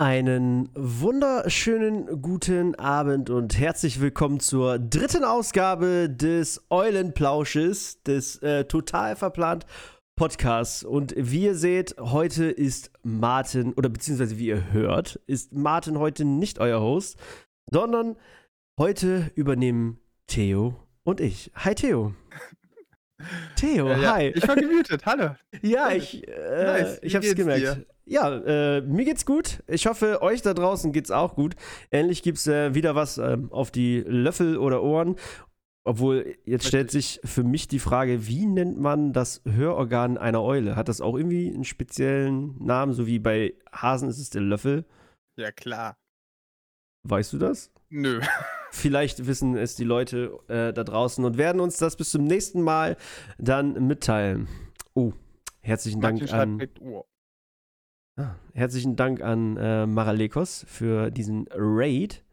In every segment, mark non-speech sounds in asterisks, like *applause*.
Einen wunderschönen guten Abend und herzlich willkommen zur dritten Ausgabe des Eulenplausches, des äh, total verplant Podcasts. Und wie ihr seht, heute ist Martin, oder beziehungsweise wie ihr hört, ist Martin heute nicht euer Host, sondern heute übernehmen Theo und ich. Hi Theo. *laughs* Theo, Ja, ja. hi. Ich war gemutet, hallo. Ja, ich, äh, Nice. ich hab's gemerkt. dir? Ja, äh, mir geht's gut. Ich hoffe, euch da draußen geht's auch gut. Ähnlich gibt's äh, wieder was ähm, auf die Löffel oder Ohren. Obwohl, jetzt stellt sich für mich die Frage, wie nennt man das Hörorgan einer Eule? Hat das auch irgendwie einen speziellen Namen, so wie bei Hasen ist es der Löffel? Ja, klar. Weißt du das? Nö. *laughs* Vielleicht wissen es die Leute äh, da draußen und werden uns das bis zum nächsten Mal dann mitteilen. Oh, herzlichen Dank an. direkt, oh. Ah, herzlichen Dank an äh, Maralekos für diesen Raid.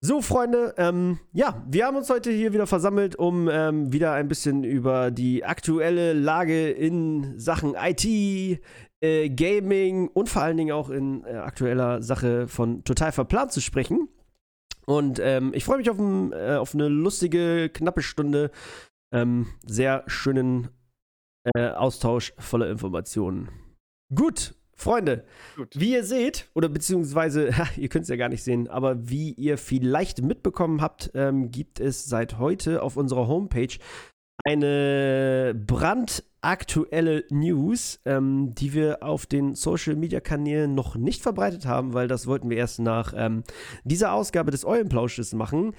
So, Freunde, ähm, ja, wir haben uns heute hier wieder versammelt, um ähm, wieder ein bisschen über die aktuelle Lage in Sachen IT, äh, Gaming und vor allen Dingen auch in äh, aktueller Sache von Total Verplant zu sprechen. Und ähm, ich freue mich auf, ein, äh, auf eine lustige, knappe Stunde. Ähm, sehr schönen äh, Austausch voller Informationen. Gut, Freunde, Gut. wie ihr seht, oder beziehungsweise, *laughs* ihr könnt es ja gar nicht sehen, aber wie ihr vielleicht mitbekommen habt, ähm, gibt es seit heute auf unserer Homepage eine brandaktuelle News, ähm, die wir auf den Social Media Kanälen noch nicht verbreitet haben, weil das wollten wir erst nach ähm, dieser Ausgabe des Eulenplausches machen.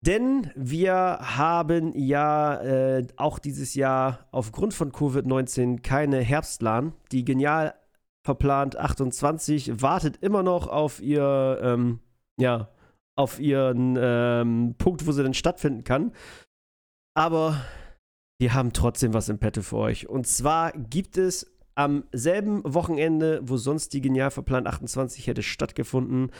Denn wir haben ja äh, auch dieses Jahr aufgrund von Covid-19 keine Herbstlan. Die genial verplant 28 wartet immer noch auf ihr, ähm, ja, auf ihren ähm, Punkt, wo sie denn stattfinden kann. Aber wir haben trotzdem was im Petto für euch. Und zwar gibt es am selben Wochenende, wo sonst die genial verplant 28 hätte stattgefunden,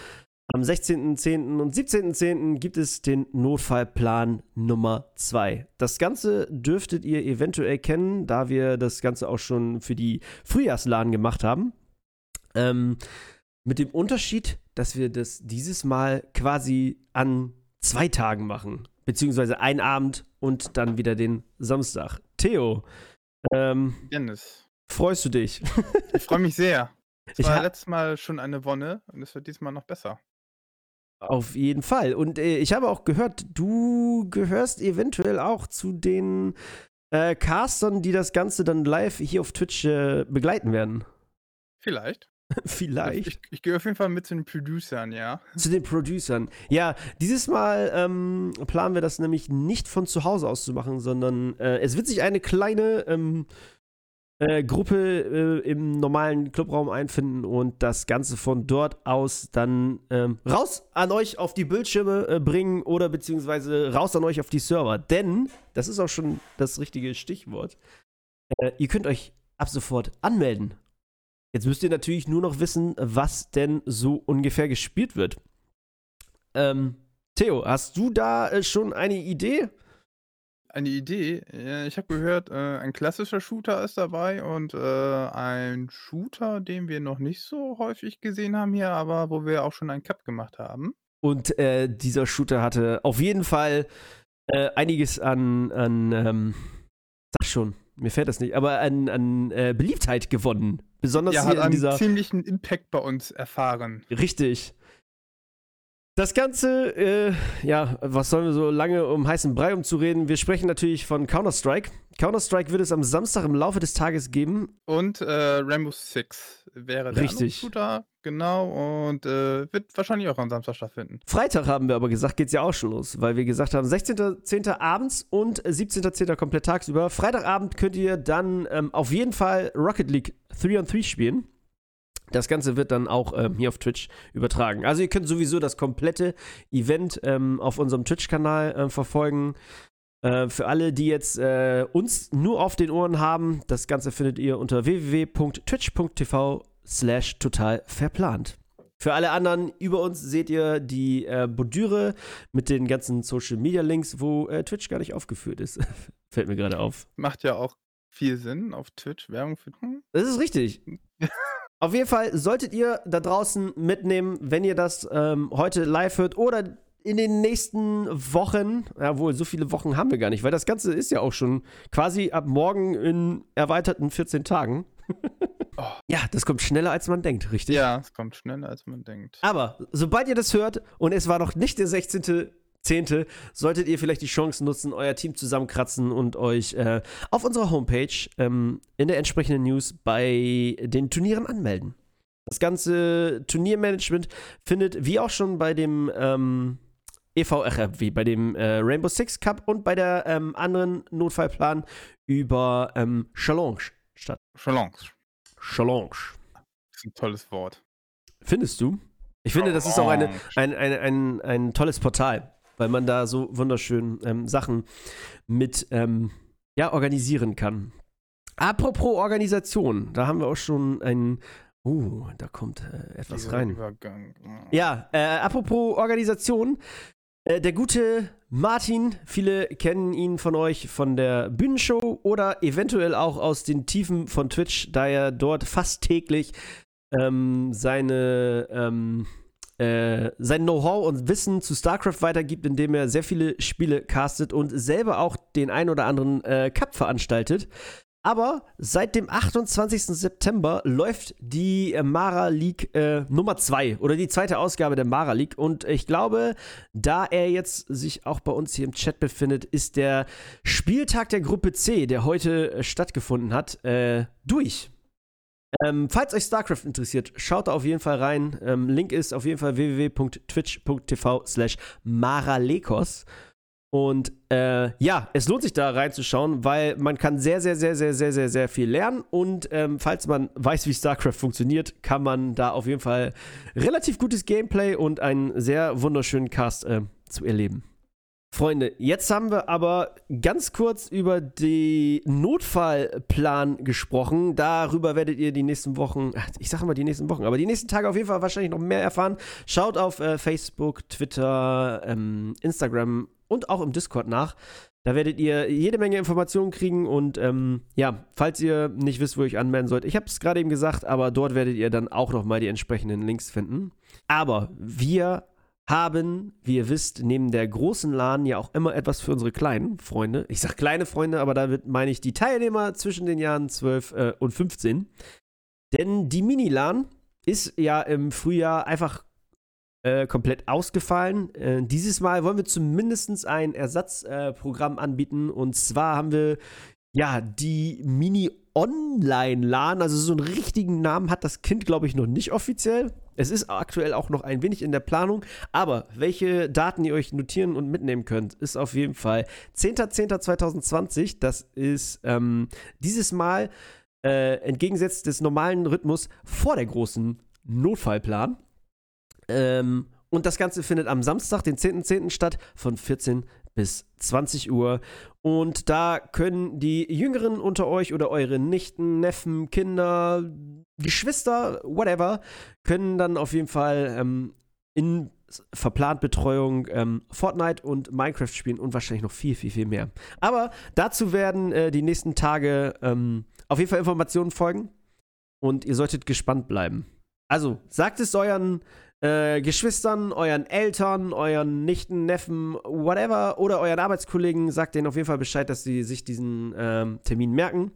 am 16.10. und 17.10. gibt es den Notfallplan Nummer 2. Das Ganze dürftet ihr eventuell kennen, da wir das Ganze auch schon für die Frühjahrsladen gemacht haben. Ähm, mit dem Unterschied, dass wir das dieses Mal quasi an zwei Tagen machen. Beziehungsweise ein Abend und dann wieder den Samstag. Theo, ähm, Dennis. freust du dich? Ich freue mich sehr. Es *laughs* Ich war letztes Mal schon eine Wonne und es wird diesmal noch besser. Auf jeden Fall. Und äh, ich habe auch gehört, du gehörst eventuell auch zu den äh, Castern, die das Ganze dann live hier auf Twitch äh, begleiten werden. Vielleicht. *laughs* Vielleicht. Ich, ich gehe auf jeden Fall mit zu den Producern, ja. Zu den Producern. Ja, dieses Mal ähm, planen wir das nämlich nicht von zu Hause aus zu machen, sondern äh, es wird sich eine kleine ähm, äh, Gruppe äh, im normalen Clubraum einfinden und das Ganze von dort aus dann ähm, raus an euch auf die Bildschirme äh, bringen oder beziehungsweise raus an euch auf die Server. Denn, das ist auch schon das richtige Stichwort, äh, ihr könnt euch ab sofort anmelden. Jetzt müsst ihr natürlich nur noch wissen, was denn so ungefähr gespielt wird. Ähm, Theo, hast du da äh, schon eine Idee? Eine Idee. Ja, Ich habe gehört, äh, ein klassischer Shooter ist dabei und äh, ein Shooter, den wir noch nicht so häufig gesehen haben hier, aber wo wir auch schon einen Cup gemacht haben. Und äh, dieser Shooter hatte auf jeden Fall äh, einiges an, an ähm, sag schon, mir fällt das nicht, aber an, an äh, Beliebtheit gewonnen. Besonders Er hier hat in einen dieser. ziemlichen Impact bei uns erfahren. Richtig. Das Ganze, äh, ja, was sollen wir so lange um heißen Brei umzureden? Wir sprechen natürlich von Counter-Strike. Counter-Strike wird es am Samstag im Laufe des Tages geben. Und äh, Rainbow Six wäre der Richtig. Shooter, genau, und äh, wird wahrscheinlich auch am Samstag stattfinden. Freitag haben wir aber gesagt, geht's ja auch schon los, weil wir gesagt haben, 16.10. abends und 17.10. komplett tagsüber. Freitagabend könnt ihr dann ähm, auf jeden Fall Rocket League 3-on-3 spielen. Das Ganze wird dann auch ähm, hier auf Twitch übertragen. Also ihr könnt sowieso das komplette Event ähm, auf unserem Twitch-Kanal äh, verfolgen. Äh, für alle, die jetzt äh, uns nur auf den Ohren haben, das Ganze findet ihr unter www.twitch.tv slash total verplant. Für alle anderen über uns seht ihr die äh, Bordüre mit den ganzen Social Media Links, wo äh, Twitch gar nicht aufgeführt ist. *laughs* Fällt mir gerade auf. Macht ja auch viel Sinn auf Twitch, Werbung für. Hm? Das ist richtig. *laughs* Auf jeden Fall solltet ihr da draußen mitnehmen, wenn ihr das ähm, heute live hört oder in den nächsten Wochen, jawohl, so viele Wochen haben wir gar nicht, weil das Ganze ist ja auch schon quasi ab morgen in erweiterten 14 Tagen. oh. *laughs* Ja, das kommt schneller als man denkt, richtig? Ja, es kommt schneller als man denkt. Aber sobald ihr das hört und es war noch nicht der 16. Zehnte, solltet ihr vielleicht die Chance nutzen, euer Team zusammenkratzen und euch äh, auf unserer Homepage ähm, in der entsprechenden News bei den Turnieren anmelden. Das ganze Turniermanagement findet, wie auch schon bei dem ähm, EVRF, wie bei dem äh, Rainbow Six Cup und bei der ähm, anderen Notfallplan über ähm, Challenge statt. Challenge. Challenge. Das ist ein tolles Wort. Findest du? Ich finde, das ist auch eine, ein, ein, ein, ein tolles Portal weil man da so wunderschön ähm, Sachen mit ähm, ja, organisieren kann. Apropos Organisation, da haben wir auch schon ein. Uh, da kommt äh, etwas Dieser rein. Übergang. Ja, äh, apropos Organisation. Äh, der gute Martin, viele kennen ihn von euch von der Bühnenshow oder eventuell auch aus den Tiefen von Twitch, da er dort fast täglich ähm, seine ähm, äh, sein Know-how und Wissen zu StarCraft weitergibt, indem er sehr viele Spiele castet und selber auch den ein oder anderen äh, Cup veranstaltet. Aber seit dem 28. September läuft die äh, Mara League äh, Nummer 2 oder die zweite Ausgabe der Mara League. Und ich glaube, da er jetzt sich auch bei uns hier im Chat befindet, ist der Spieltag der Gruppe C, der heute äh, stattgefunden hat, äh, durch. Ähm, falls euch StarCraft interessiert, schaut da auf jeden Fall rein. Ähm, Link ist auf jeden Fall www.twitch.tv slash maralekos. Und äh, ja, es lohnt sich da reinzuschauen, weil man kann sehr, sehr, sehr, sehr, sehr, sehr, sehr viel lernen. Und ähm, falls man weiß, wie StarCraft funktioniert, kann man da auf jeden Fall relativ gutes Gameplay und einen sehr wunderschönen Cast äh, zu erleben. Freunde, jetzt haben wir aber ganz kurz über den Notfallplan gesprochen. Darüber werdet ihr die nächsten Wochen, ich sage mal die nächsten Wochen, aber die nächsten Tage auf jeden Fall wahrscheinlich noch mehr erfahren. Schaut auf äh, Facebook, Twitter, ähm, Instagram und auch im Discord nach. Da werdet ihr jede Menge Informationen kriegen und ähm, ja, falls ihr nicht wisst, wo ihr euch anmelden sollt, ich habe es gerade eben gesagt, aber dort werdet ihr dann auch nochmal die entsprechenden Links finden. Aber wir haben, wie ihr wisst, neben der großen LAN ja auch immer etwas für unsere kleinen Freunde. Ich sage kleine Freunde, aber damit meine ich die Teilnehmer zwischen den Jahren 12 äh, und 15. Denn die Mini-LAN ist ja im Frühjahr einfach äh, komplett ausgefallen. Äh, dieses Mal wollen wir zumindest ein Ersatzprogramm anbieten. Und zwar haben wir ja die Mini Online-LAN, also so einen richtigen Namen hat das Kind, glaube ich, noch nicht offiziell. Es ist aktuell auch noch ein wenig in der Planung, aber welche Daten ihr euch notieren und mitnehmen könnt, ist auf jeden Fall 10.10.2020. Das ist ähm, dieses Mal äh, entgegengesetzt des normalen Rhythmus vor der großen Notfallplan. Ähm, und das Ganze findet am Samstag, den 10.10. .10. statt, von 14 bis 20 Uhr. Und da können die Jüngeren unter euch oder eure Nichten, Neffen, Kinder, Geschwister, whatever, können dann auf jeden Fall ähm, in verplant Betreuung ähm, Fortnite und Minecraft spielen und wahrscheinlich noch viel, viel, viel mehr. Aber dazu werden äh, die nächsten Tage ähm, auf jeden Fall Informationen folgen und ihr solltet gespannt bleiben. Also sagt es euren äh, Geschwistern, euren Eltern, euren Nichten, Neffen, whatever, oder euren Arbeitskollegen, sagt denen auf jeden Fall Bescheid, dass sie sich diesen ähm, Termin merken,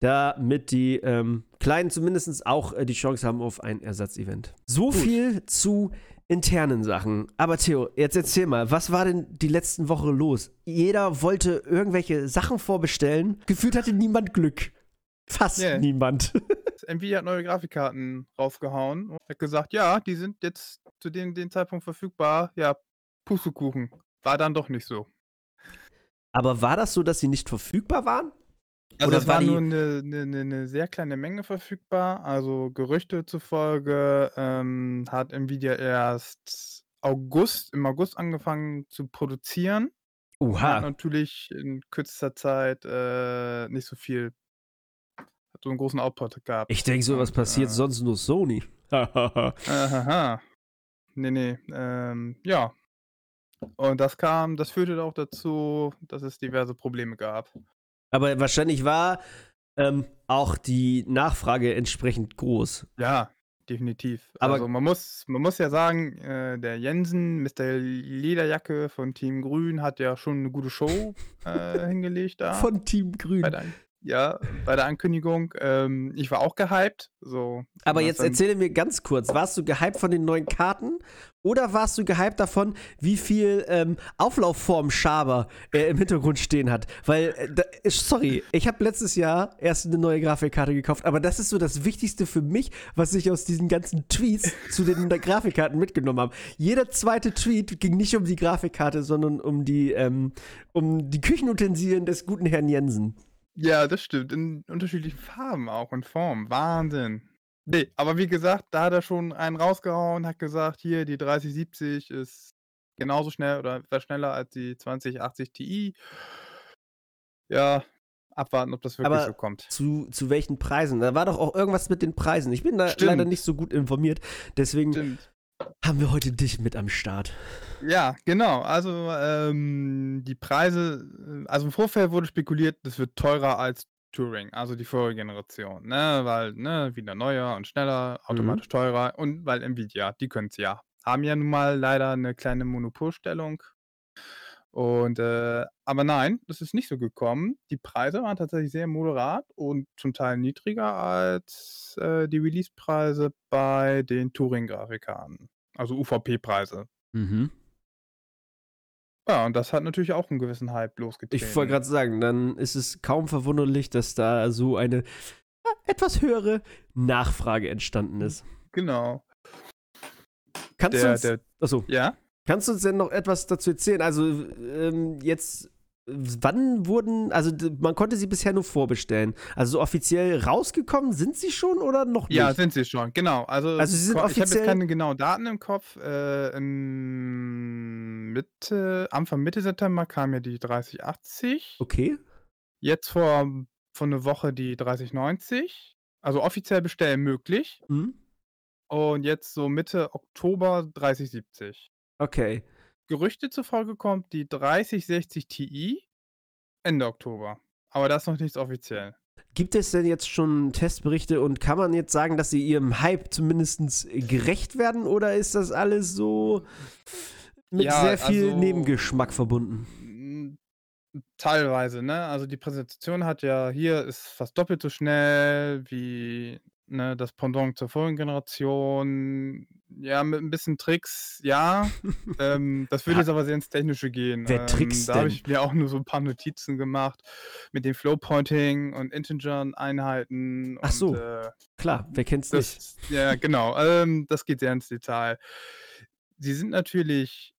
damit die ähm, Kleinen zumindest auch äh, die Chance haben auf ein Ersatzevent. So Gut. viel zu internen Sachen. Aber Theo, jetzt erzähl mal, was war denn die letzten Woche los? Jeder wollte irgendwelche Sachen vorbestellen. Gefühlt hatte niemand Glück. Fast yeah. niemand. *laughs* Nvidia hat neue Grafikkarten rausgehauen und hat gesagt, ja, die sind jetzt zu dem, dem Zeitpunkt verfügbar. Ja, Pustekuchen. War dann doch nicht so. Aber war das so, dass sie nicht verfügbar waren? Also Oder es war, war nur eine, eine, eine, sehr kleine Menge verfügbar. Also Gerüchte zufolge ähm, hat Nvidia erst August, im August angefangen zu produzieren. Oha. Hat natürlich in kürzester Zeit äh, nicht so viel so einen großen Output gehabt. Ich denke, sowas passiert äh, sonst nur Sony. *laughs* Aha. Nee, nee. Ähm, ja. Und das kam, das führte auch dazu, dass es diverse Probleme gab. Aber wahrscheinlich war ähm, auch die Nachfrage entsprechend groß. Ja, definitiv. Aber- also man muss, man muss ja sagen, äh, der Jensen der Lederjacke von Team Grün hat ja schon eine gute Show äh, *laughs* hingelegt da. Von Team Grün. Ja, bei der Ankündigung. Ähm, ich war auch gehypt. So, Aber jetzt erzähle mir ganz kurz, warst du gehypt von den neuen Karten oder warst du gehypt davon, wie viel ähm, Auflaufform Schaber äh, im Hintergrund stehen hat? Weil, äh, da, äh, sorry, ich habe letztes Jahr erst eine neue Grafikkarte gekauft, aber das ist so das Wichtigste für mich, was ich aus diesen ganzen Tweets zu den Grafikkarten mitgenommen habe. Jeder zweite Tweet ging nicht um die Grafikkarte, sondern um die, ähm, um die Küchenutensilien des guten Herrn Jensen. Ja, das stimmt. In unterschiedlichen Farben auch und Formen. Wahnsinn. Nee, aber wie gesagt, da hat er schon einen rausgehauen, hat gesagt, hier die 3070 ist genauso schnell oder etwas schneller als die 2080 Ti. Ja, abwarten, ob das wirklich Aber so kommt. Zu, zu welchen Preisen? Da war doch auch irgendwas mit den Preisen. Ich bin da Stimmt. leider nicht so gut informiert. Deswegen Stimmt. Haben wir heute dich mit am Start. Ja, genau. Also ähm, die Preise, äh, also im Vorfeld wurde spekuliert, das wird teurer als Touring, also die vorige Generation, ne? Weil, ne, wieder neuer und schneller, automatisch teurer und weil Nvidia, die können es ja. Haben ja nun mal leider eine kleine Monopolstellung. Und äh, aber nein, das ist nicht so gekommen. Die Preise waren tatsächlich sehr moderat und zum Teil niedriger als äh, die Release-Preise bei den Touring-Grafikkarten. Also UVP-Preise. Mhm. Ja, und das hat natürlich auch einen gewissen Hype losgetreten. Ich wollte gerade sagen, dann ist es kaum verwunderlich, dass da so eine etwas höhere Nachfrage entstanden ist. Genau. Kannst du uns, der, achso, ja? Kannst du uns denn noch etwas dazu erzählen? Also ähm, jetzt, wann wurden, also man konnte sie bisher nur vorbestellen. Also so offiziell rausgekommen sind sie schon oder noch nicht? Ja, sind sie schon, genau. Also, Also sie sind ko- ich habe offiziell- jetzt keine genauen Daten im Kopf. Äh, Mitte, Anfang Mitte September kam ja die 3080. okay. Jetzt vor, vor einer Woche die 3090. Also offiziell bestellen möglich. Mhm. Und jetzt so Mitte Oktober 3070. Okay. Gerüchte zufolge kommt die 3060 Ti Ende Oktober. Aber das ist noch nichts offiziell. Gibt es denn jetzt schon Testberichte und kann man jetzt sagen, dass sie ihrem Hype zumindest gerecht werden oder ist das alles so mit Ja, sehr viel also- Nebengeschmack verbunden? Teilweise, ne? Also die Präsentation hat ja hier ist fast doppelt so schnell wie ne, das Pendant zur vorigen Generation. Ja, mit ein bisschen Tricks, ja. *laughs* ähm, das würde Ja. jetzt aber sehr ins Technische gehen. Wer ähm, trickst Da habe ich mir auch nur so ein paar Notizen gemacht mit dem Flow-Pointing und Integern-Einheiten. Ach so. Und, äh, Klar, wer kennt's nicht? das, ja, genau. Ähm, das geht sehr ins Detail. Sie sind natürlich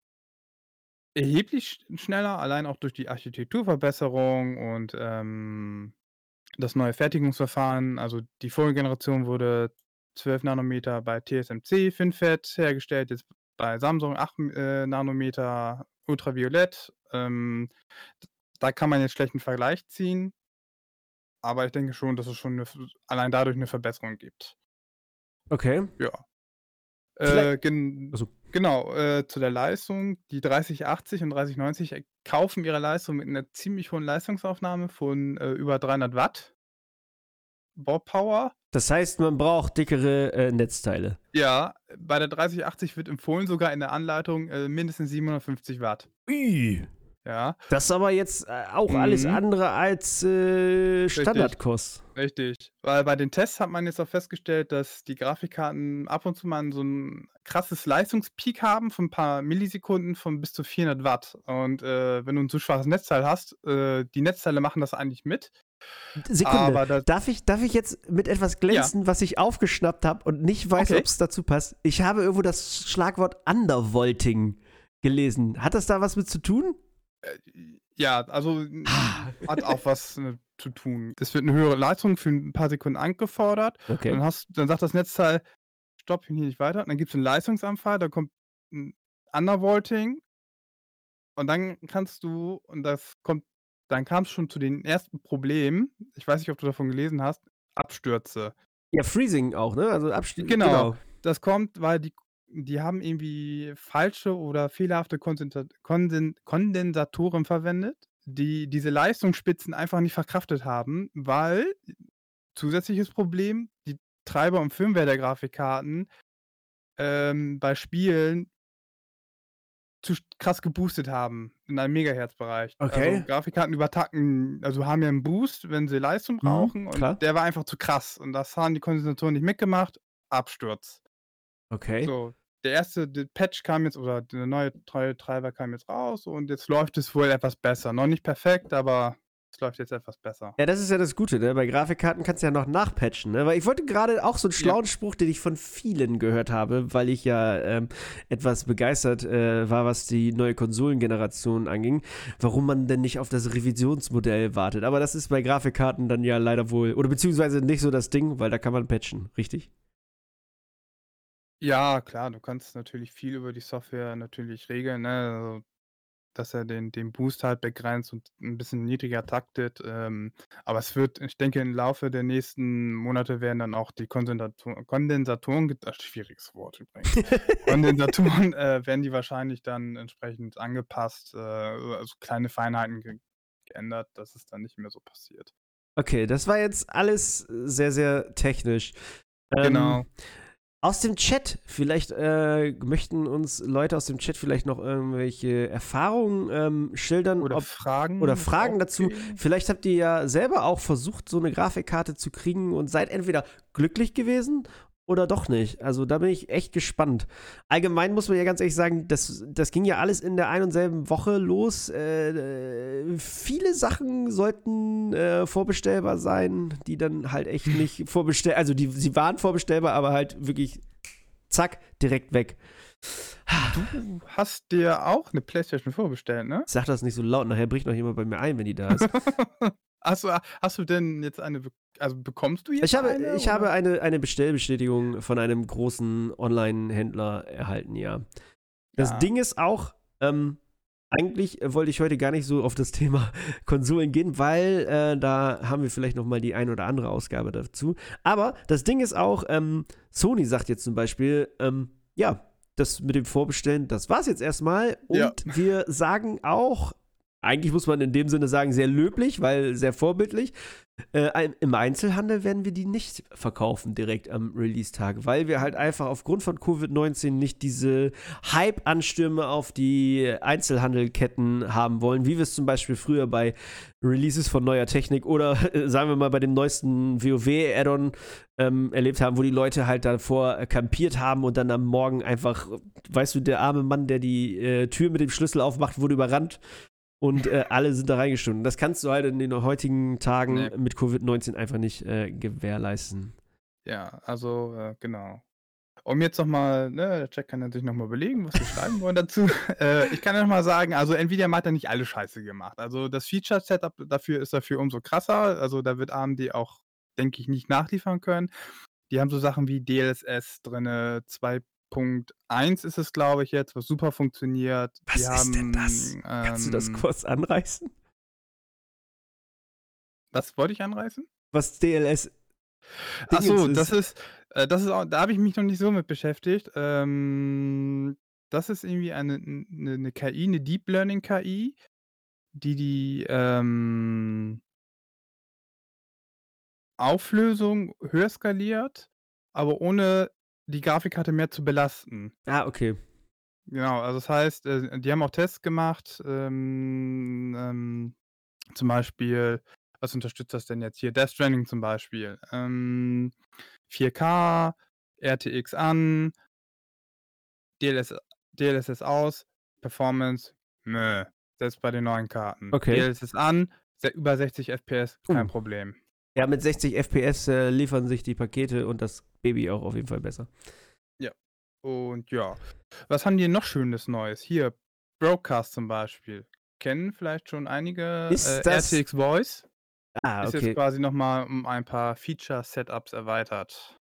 erheblich sch- schneller, allein auch durch die Architekturverbesserung und ähm, das neue Fertigungsverfahren. Also die vorige Generation wurde 12 Nanometer bei TSMC FinFET hergestellt, jetzt bei Samsung 8 äh, Nanometer Ultraviolett. Ähm, da kann man jetzt schlechten Vergleich ziehen. Aber ich denke schon, dass es schon eine, allein dadurch eine Verbesserung gibt. Okay. Ja. Äh, gen Ach so. Genau, äh, zu der Leistung. Die 3080 und 3090 äh, kaufen ihre Leistung mit einer ziemlich hohen Leistungsaufnahme von äh, über 300 Watt. Baupower. Das heißt, man braucht dickere äh, Netzteile. Ja, bei der 3080 wird empfohlen sogar in der Anleitung äh, mindestens 750 Watt. Ui. Ja, Das ist aber jetzt äh, auch alles Mhm. andere als äh, Standardkost. richtig. Weil bei den Tests hat man jetzt auch festgestellt, dass die Grafikkarten ab und zu mal so ein krasses Leistungspeak haben von ein paar Millisekunden von bis zu 400 Watt. Und äh, wenn du ein zu schwaches Netzteil hast, äh, die Netzteile machen das eigentlich mit. Sekunde. Darf ich, darf ich jetzt mit etwas glänzen, was ich aufgeschnappt habe und nicht weiß, Okay. ob es dazu passt? Ich habe irgendwo das Schlagwort Undervolting gelesen. Hat das da was mit zu tun? äh, ja, also Ah. hat auch was äh, zu tun. Es wird eine höhere Leistung für ein paar Sekunden angefordert. Okay. Dann, hast, dann sagt das Netzteil, stopp, hier nicht weiter. Und dann gibt es einen Leistungsanfall, da kommt ein Undervolting. Und dann kannst du, und das kommt, dann kam es schon zu den ersten Problemen. Ich weiß nicht, ob du davon gelesen hast. Abstürze. Ja, Freezing auch, ne? Also Abstieg. Genau. Das kommt, weil die, die haben irgendwie falsche oder fehlerhafte Kondensa Konden Kondensatoren verwendet, die diese Leistungsspitzen einfach nicht verkraftet haben, weil zusätzliches Problem, die Treiber und Firmware der Grafikkarten ähm, bei Spielen zu krass geboostet haben in einem Megahertz-Bereich. Okay. Also Grafikkarten übertacken, also haben ja einen Boost, wenn sie Leistung Mhm, brauchen klar. und der war einfach zu krass und das haben die Kondensatoren nicht mitgemacht, Absturz. Okay. So, der erste der Patch kam jetzt oder der neue Tre Treiber kam jetzt raus und jetzt läuft es wohl etwas besser. Noch nicht perfekt, aber es läuft jetzt etwas besser. Ja, das ist ja das Gute, ne? Bei Grafikkarten kannst du ja noch nachpatchen, ne? Weil ich wollte gerade auch so einen Ja. schlauen Spruch, den ich von vielen gehört habe, weil ich ja ähm, etwas begeistert äh, war, was die neue Konsolengeneration anging, warum man denn nicht auf das Revisionsmodell wartet. Aber das ist bei Grafikkarten dann ja leider wohl, oder beziehungsweise nicht so das Ding, weil da kann man patchen, richtig? Ja, klar, du kannst natürlich viel über die Software natürlich regeln, ne? Also, dass er den den Boost halt begrenzt und ein bisschen niedriger taktet, ähm, aber es wird ich denke, im Laufe der nächsten Monate werden dann auch die Konsendato Kondensatoren ach, schwieriges Wort übrigens. *laughs* Kondensatoren, äh, werden die wahrscheinlich dann entsprechend angepasst, äh, also kleine Feinheiten ge geändert, dass es dann nicht mehr so passiert. Okay, das war jetzt alles sehr, sehr technisch. Ähm, Genau. Aus dem Chat, vielleicht äh, möchten uns Leute aus dem Chat vielleicht noch irgendwelche Erfahrungen ähm, schildern Oder ob, Fragen oder Fragen dazu. Vielleicht habt ihr ja selber auch versucht, so eine Grafikkarte zu kriegen und seid entweder glücklich gewesen oder doch nicht. Also da bin ich echt gespannt. Allgemein muss man ja ganz ehrlich sagen, das, das ging ja alles in der ein und selben Woche los. Äh, viele Sachen sollten äh, vorbestellbar sein, die dann halt echt *laughs* nicht vorbestellbar, also die, sie waren vorbestellbar, aber halt wirklich zack, direkt weg. Du hast dir auch eine Playstation vorbestellt, ne? Sag das nicht so laut, nachher bricht noch jemand bei mir ein, wenn die da ist. *laughs* Hast du hast du denn jetzt eine also bekommst du jetzt Ich habe, eine, ich oder? habe eine, eine Bestellbestätigung von einem großen Online-Händler erhalten, ja. Das Ja. Ding ist auch, ähm, eigentlich wollte ich heute gar nicht so auf das *laughs* Thema Konsolen gehen, weil äh, da haben wir vielleicht noch mal die ein oder andere Ausgabe dazu. Aber das Ding ist auch, ähm, Sony sagt jetzt zum Beispiel, ähm, ja, das mit dem Vorbestellen, das war's jetzt erstmal. Und Ja. wir sagen auch, eigentlich muss man in dem Sinne sagen, sehr löblich, weil sehr vorbildlich. Äh, Im Einzelhandel werden wir die nicht verkaufen direkt am Release-Tag, weil wir halt einfach aufgrund von Covid-19 nicht diese Hype-Anstürme auf die Einzelhandelketten haben wollen, wie wir es zum Beispiel früher bei Releases von neuer Technik oder *laughs* äh, sagen wir mal bei dem neuesten WoW-Add-on ähm, erlebt haben, wo die Leute halt davor kampiert haben und dann am Morgen einfach, weißt du, der arme Mann, der die äh, Tür mit dem Schlüssel aufmacht, wurde überrannt und äh, alle sind da reingestunken. Das kannst du halt in den heutigen Tagen Nee. mit Covid-19 einfach nicht äh, gewährleisten. Ja, also, äh, genau. Um jetzt noch mal ne, der Chat kann natürlich noch mal belegen, was wir *laughs* schreiben wollen dazu. Äh, ich kann ja noch mal sagen, also Nvidia hat da nicht alle Scheiße gemacht. Also das Feature-Setup dafür ist dafür umso krasser. Also da wird AMD auch, denke ich, nicht nachliefern können. Die haben so Sachen wie DLSS drinne, 2.1 ist es, glaube ich, jetzt, was super funktioniert. Was Die ist haben, denn das? Kannst du das ähm, kurz anreißen? Was wollte ich anreißen? Was DLS Ach so, Dingens das ist, äh, das ist auch, da habe ich mich noch nicht so mit beschäftigt. Ähm, das ist irgendwie eine, eine, eine KI, eine Deep Learning KI, die die ähm, Auflösung höher skaliert, aber ohne die Grafikkarte mehr zu belasten. Ah, okay. Genau, also das heißt, äh, die haben auch Tests gemacht, ähm, ähm, zum Beispiel, was unterstützt das denn jetzt hier? Death Stranding zum Beispiel. Ähm, 4K, RTX an, DLS, DLSS aus, Performance, nö, selbst bei den neuen Karten. Okay. DLSS an, über 60 FPS, kein Uh. Problem. Ja, mit 60 FPS äh, liefern sich die Pakete und das Baby auch auf jeden Fall besser. Und ja, was haben die noch Schönes Neues? Hier, Broadcast zum Beispiel. Kennen vielleicht schon einige Ist äh, das- RTX Voice. Ah, Ist okay. jetzt quasi nochmal um ein paar Feature-Setups erweitert.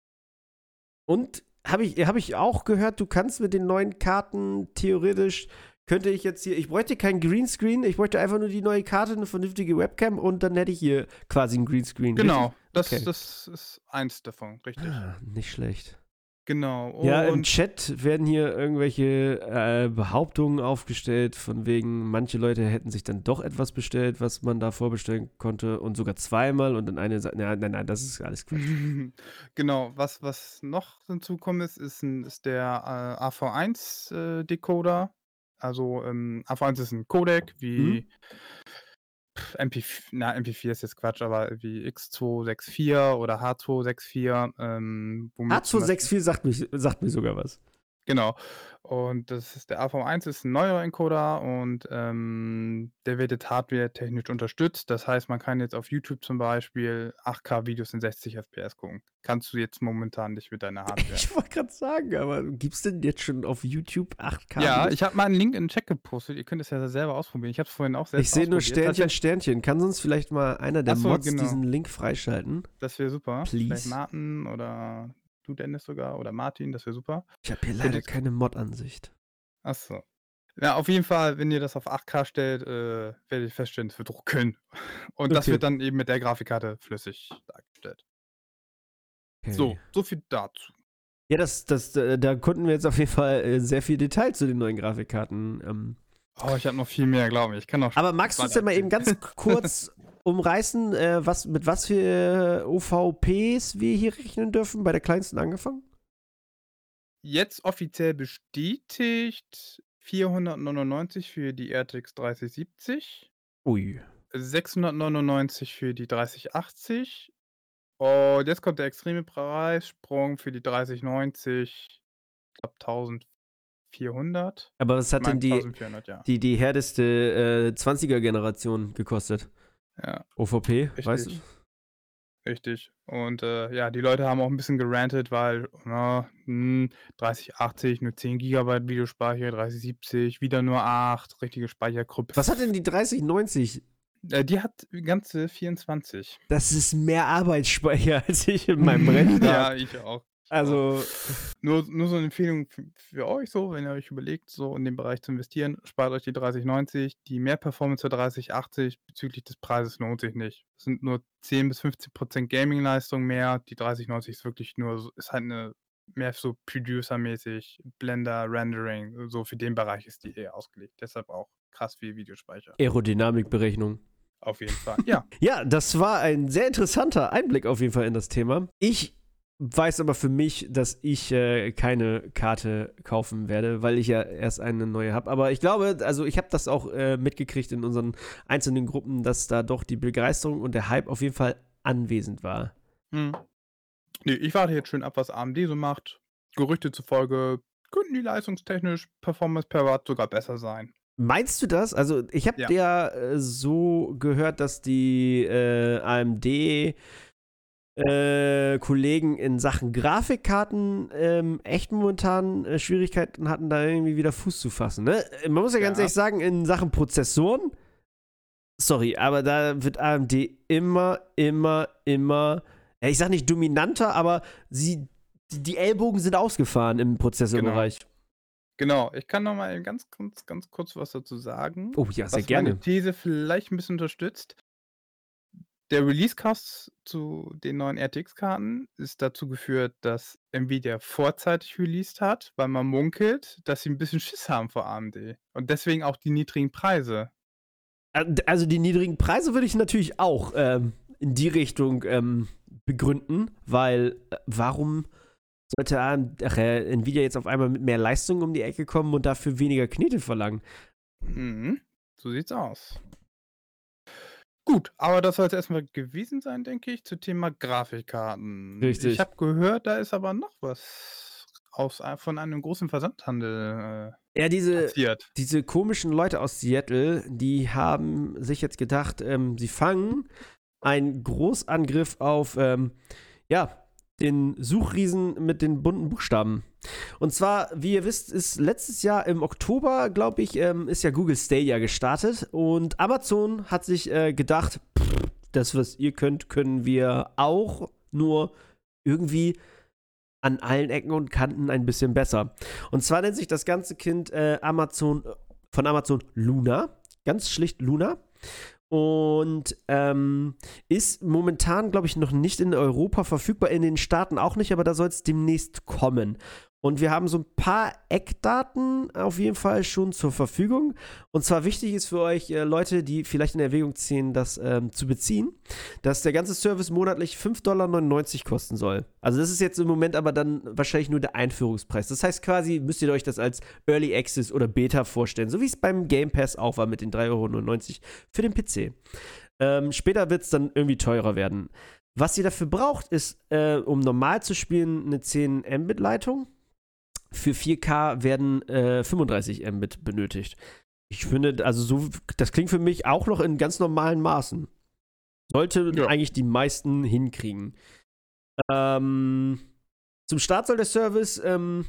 Und habe ich, hab ich auch gehört, du kannst mit den neuen Karten theoretisch, könnte ich jetzt hier, ich bräuchte kein Greenscreen, ich bräuchte einfach nur die neue Karte, eine vernünftige Webcam und dann hätte ich hier quasi ein Greenscreen. Genau, das, Okay. das ist eins davon, richtig. Ah, nicht schlecht. Genau. Ja, im Chat werden hier irgendwelche äh, Behauptungen aufgestellt, von wegen, manche Leute hätten sich dann doch etwas bestellt, was man da vorbestellen konnte und sogar zweimal und dann eine sagt, nein, nein, nein, das ist alles Quatsch. *laughs* genau, was, was noch hinzukommen ist, ist, ist der äh, AV1-Decoder. Also ähm, AV1 ist ein Codec wie pf, MP4, na, MP4 ist jetzt Quatsch, aber wie X264 oder H264. Ähm, womit zum Beispiel- H264 sagt, mich, sagt mir sogar was. Genau. Und das ist der AV1 ist ein neuerer Encoder und ähm, der wird jetzt hardware-technisch unterstützt. Das heißt, man kann jetzt auf YouTube zum Beispiel 8K-Videos in 60 FPS gucken. Kannst du jetzt momentan nicht mit deiner *laughs* Hardware. Ich wollte gerade sagen, aber gibt es denn jetzt schon auf YouTube 8K? ja, ich habe mal einen Link in den Chat gepostet. Ihr könnt es ja selber ausprobieren. Ich habe es vorhin auch selbst Ich sehe nur. Sternchen, Sternchen. Kann sonst vielleicht mal einer der so, Mods genau. diesen Link freischalten? Das wäre super. Please. Vielleicht Martin oder du, Dennis sogar, oder Martin, das wäre super. Ich habe hier leider keine Mod-Ansicht. Achso. Ja, auf jeden Fall, wenn ihr das auf 8K stellt, äh, werdet ihr feststellen, es wird drucken. *laughs* Und das Okay. wird dann eben mit der Grafikkarte flüssig dargestellt. So, Okay. so viel dazu. Ja, das, das, äh, da konnten wir jetzt auf jeden Fall äh, sehr viel Detail zu den neuen Grafikkarten. Ähm. Oh, ich habe noch viel mehr, glaube ich. Ich kann noch Aber magst du uns denn mal eben ganz *laughs* kurz umreißen, äh, was, mit was für OVPs wir hier rechnen dürfen? Bei der kleinsten angefangen? jetzt offiziell bestätigt 499 für die RTX 3070, Ui. 699 für die 3080 und jetzt kommt der extreme Preissprung für die 3090, ich glaube 1400. Aber was hat denn die, 1400, ja. die, die härteste äh, 20er-Generation gekostet? Ja. OVP, weißt du? Richtig. Richtig. Und äh, ja, die Leute haben auch ein bisschen gerantet, weil na, hm, 3080, nur 10 GB Videospeicher, 3070, wieder nur 8, richtige Speichergruppe. Was hat denn die 3090? Äh, die hat ganze 24. Das ist mehr Arbeitsspeicher *laughs* als ich in meinem Rechner. ja, ich auch. Also, *laughs* Nur, nur so eine Empfehlung für, für euch so, wenn ihr euch überlegt, so in den Bereich zu investieren, spart euch die 3090. Die Mehrperformance für 3080 bezüglich des Preises lohnt sich nicht. Es sind nur 10 bis 15 Prozent Gaming-Leistung mehr. Die 3090 ist wirklich nur, so- ist halt eine mehr so Producer-mäßig, Blender, Rendering, so für den Bereich ist die eher ausgelegt. Deshalb auch krass viel Videospeicher. Aerodynamikberechnung. Auf jeden Fall. Ja. *laughs* Ja, das war ein sehr interessanter Einblick auf jeden Fall in das Thema. Ich weiß aber für mich, dass ich äh, keine Karte kaufen werde, weil ich ja erst eine neue habe. Aber ich glaube, also ich habe das auch äh, mitgekriegt in unseren einzelnen Gruppen, dass da doch die Begeisterung und der Hype auf jeden Fall anwesend war. Hm. Nee, ich warte jetzt schön ab, was AMD so macht. Gerüchte zufolge könnten die leistungstechnisch Performance per Watt sogar besser sein. Meinst du das? Also, ich habe Ja. ja, äh, so gehört, dass die äh, AMD äh, Kollegen in Sachen Grafikkarten ähm, echt momentan äh, Schwierigkeiten hatten, da irgendwie wieder Fuß zu fassen. Ne? Man muss ja ganz Ja. ehrlich sagen, in Sachen Prozessoren, sorry, aber da wird AMD immer, immer, immer, ich sag nicht dominanter, aber sie, die, Ellbogen sind ausgefahren im Prozessorbereich. Genau, ich kann noch mal ganz, ganz, ganz kurz was dazu sagen. Oh ja, sehr was gerne. meine These vielleicht ein bisschen unterstützt. Der Release-Cost zu den neuen RTX-Karten ist dazu geführt, dass Nvidia vorzeitig released hat, weil man munkelt, dass sie ein bisschen Schiss haben vor AMD. Und deswegen auch die niedrigen Preise. Also die niedrigen Preise würde ich natürlich auch ähm, in die Richtung ähm, begründen, weil äh, warum sollte ach, äh, Nvidia jetzt auf einmal mit mehr Leistung um die Ecke kommen und dafür weniger Knete verlangen? Mhm, so sieht's aus. Gut, aber das soll es erstmal gewesen sein, denke ich, zu Thema Grafikkarten. Richtig. Ich habe gehört, da ist aber noch was aus, von einem großen Versandhandel Ja, äh, diese, passiert. diese komischen Leute aus Seattle, die haben sich jetzt gedacht, ähm, sie fangen einen Großangriff auf, ähm, ja, den Suchriesen mit den bunten Buchstaben. Und zwar, wie ihr wisst, ist letztes Jahr im Oktober, glaube ich, ähm, ist ja Google Stadia gestartet und Amazon hat sich äh, gedacht, pff, das, was ihr könnt, können wir auch, nur irgendwie an allen Ecken und Kanten ein bisschen besser. Und zwar nennt sich das ganze Kind äh, Amazon von Amazon Luna, ganz schlicht Luna. Und ähm, ist momentan, glaube ich, noch nicht in Europa verfügbar, in den Staaten auch nicht, aber da soll es demnächst kommen. Und wir haben so ein paar Eckdaten auf jeden Fall schon zur Verfügung. Und zwar wichtig ist für euch äh, Leute, die vielleicht in Erwägung ziehen, das ähm, zu beziehen, dass der ganze Service monatlich 5,99 Dollar kosten soll. Also das ist jetzt im Moment aber dann wahrscheinlich nur der Einführungspreis. Das heißt quasi, müsst ihr euch das als Early Access oder Beta vorstellen, so wie es beim Game Pass auch war mit den 3,99 Euro für den PC. Ähm, später wird es dann irgendwie teurer werden. Was ihr dafür braucht, ist, äh, um normal zu spielen, eine 10 Mbit-Leitung für 4K werden äh, 35 Mbit benötigt. Ich finde, also so, das klingt für mich auch noch in ganz normalen Maßen. Sollte ja. eigentlich die meisten hinkriegen. Ähm, zum Start soll der Service ähm,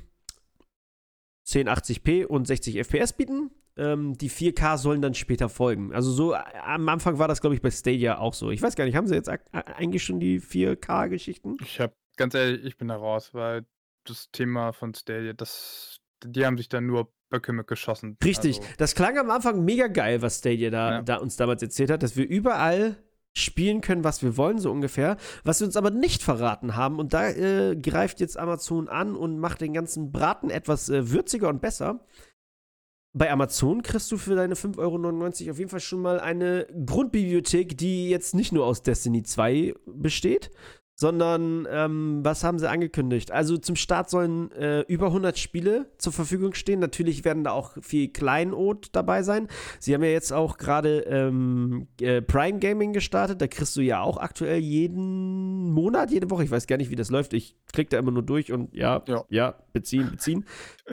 1080p und 60 FPS bieten. Ähm, die 4K sollen dann später folgen. Also so äh, am Anfang war das, glaube ich, bei Stadia auch so. Ich weiß gar nicht, haben sie jetzt eigentlich schon die 4K-Geschichten? Ich habe, ganz ehrlich, ich bin da raus, weil das Thema von Stadia, das, die haben sich dann nur Böcke mit geschossen. Richtig. Also. Das klang am Anfang mega geil, was Stadia da, ja. da uns damals erzählt hat, dass wir überall spielen können, was wir wollen, so ungefähr. Was sie uns aber nicht verraten haben. Und da äh, greift jetzt Amazon an und macht den ganzen Braten etwas äh, würziger und besser. Bei Amazon kriegst du für deine 5,99 Euro auf jeden Fall schon mal eine Grundbibliothek, die jetzt nicht nur aus Destiny 2 besteht, sondern ähm, was haben sie angekündigt? Also zum Start sollen äh, über 100 Spiele zur Verfügung stehen. Natürlich werden da auch viel Kleinod dabei sein. Sie haben ja jetzt auch gerade ähm, äh, Prime Gaming gestartet. Da kriegst du ja auch aktuell jeden Monat, jede Woche. Ich weiß gar nicht, wie das läuft. Ich klicke da immer nur durch und ja, ja, ja beziehen, beziehen.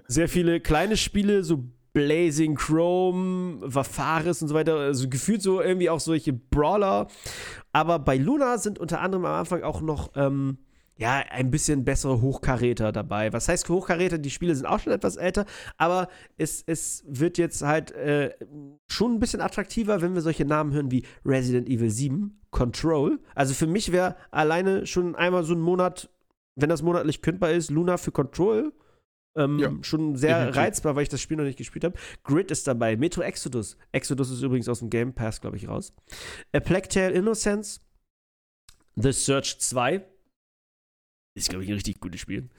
Sehr viele kleine Spiele, so Blazing Chrome, Vafaris und so weiter. Also gefühlt so irgendwie auch solche Brawler. Aber bei Luna sind unter anderem am Anfang auch noch, ähm, ja, ein bisschen bessere Hochkaräter dabei. Was heißt Hochkaräter? Die Spiele sind auch schon etwas älter, aber es, es wird jetzt halt äh, schon ein bisschen attraktiver, wenn wir solche Namen hören wie Resident Evil 7, Control. Also für mich wäre alleine schon einmal so ein Monat, wenn das monatlich kündbar ist, Luna für Control ähm, ja, schon sehr definitiv. reizbar, weil ich das Spiel noch nicht gespielt habe. Grid ist dabei. Metro Exodus. Exodus ist übrigens aus dem Game Pass, glaube ich, raus. A Plague Tale Innocence. The Search 2. Ist, glaube ich, ein richtig gutes Spiel.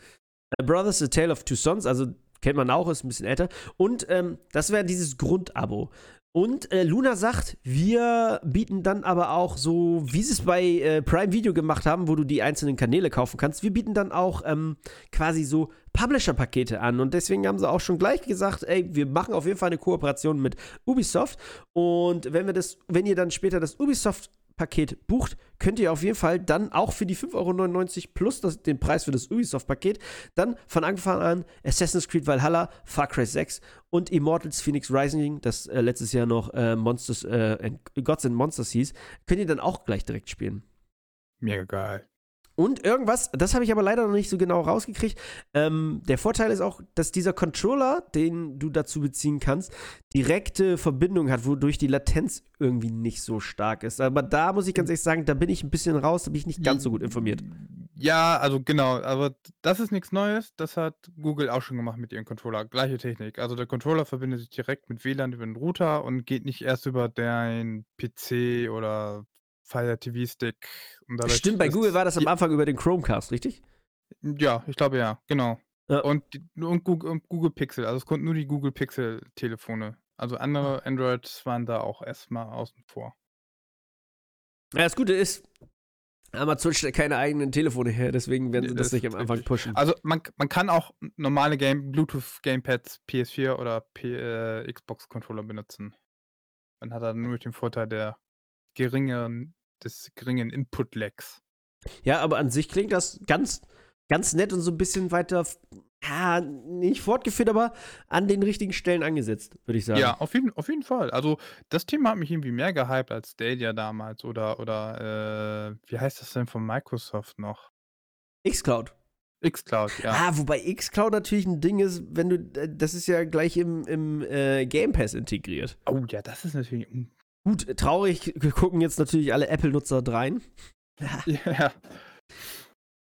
A Brothers, A Tale of Two Sons. Also kennt man auch, ist ein bisschen älter. Und ähm, das wäre dieses Grundabo. Und äh, Luna sagt, wir bieten dann aber auch so, wie sie es bei äh, Prime Video gemacht haben, wo du die einzelnen Kanäle kaufen kannst, wir bieten dann auch ähm, quasi so Publisher-Pakete an. Und deswegen haben sie auch schon gleich gesagt, ey, wir machen auf jeden Fall eine Kooperation mit Ubisoft. Und wenn wir das, wenn ihr dann später das Ubisoft Paket bucht, könnt ihr auf jeden Fall dann auch für die 5,99 Euro plus das, den Preis für das Ubisoft-Paket dann von Anfang an Assassin's Creed Valhalla, Far Cry 6 und Immortals Phoenix Rising, das äh, letztes Jahr noch äh, Monsters, äh, Gods and Monsters hieß, könnt ihr dann auch gleich direkt spielen. Mega geil. Und irgendwas, das habe ich aber leider noch nicht so genau rausgekriegt. Ähm, der Vorteil ist auch, dass dieser Controller, den du dazu beziehen kannst, direkte Verbindung hat, wodurch die Latenz irgendwie nicht so stark ist. Aber da muss ich ganz ehrlich sagen, da bin ich ein bisschen raus, da bin ich nicht ganz so gut informiert. Ja, also genau, aber das ist nichts Neues. Das hat Google auch schon gemacht mit ihrem Controller. Gleiche Technik. Also der Controller verbindet sich direkt mit WLAN über den Router und geht nicht erst über dein PC oder Fire TV Stick. Stimmt, bei Google war das am Anfang über den Chromecast, richtig? Ja, ich glaube ja, genau. Ja. Und, und, Google, und, Google, Pixel, also es konnten nur die Google Pixel Telefone. Also andere Androids waren da auch erstmal außen vor. Ja, das Gute ist, Amazon stellt keine eigenen Telefone her, deswegen werden sie das, das nicht am Anfang pushen. Also man, man kann auch normale Game, Bluetooth Gamepads, PS4 oder P, äh, Xbox Controller benutzen. Man hat dann nur den Vorteil der geringeren, des geringen Input-Lags. Ja, aber an sich klingt das ganz, ganz nett und so ein bisschen weiter, ja, nicht fortgeführt, aber an den richtigen Stellen angesetzt, würde ich sagen. Ja, auf jeden, auf jeden Fall. Also, das Thema hat mich irgendwie mehr gehypt als Stadia damals oder, oder, äh, wie heißt das denn von Microsoft noch? Xcloud. Xcloud, ja. Ah, wobei Xcloud natürlich ein Ding ist, wenn du, äh, das ist ja gleich im, im äh, Game Pass integriert. Oh ja, das ist natürlich Gut, traurig gucken jetzt natürlich alle Apple-Nutzer rein. *laughs* Ja.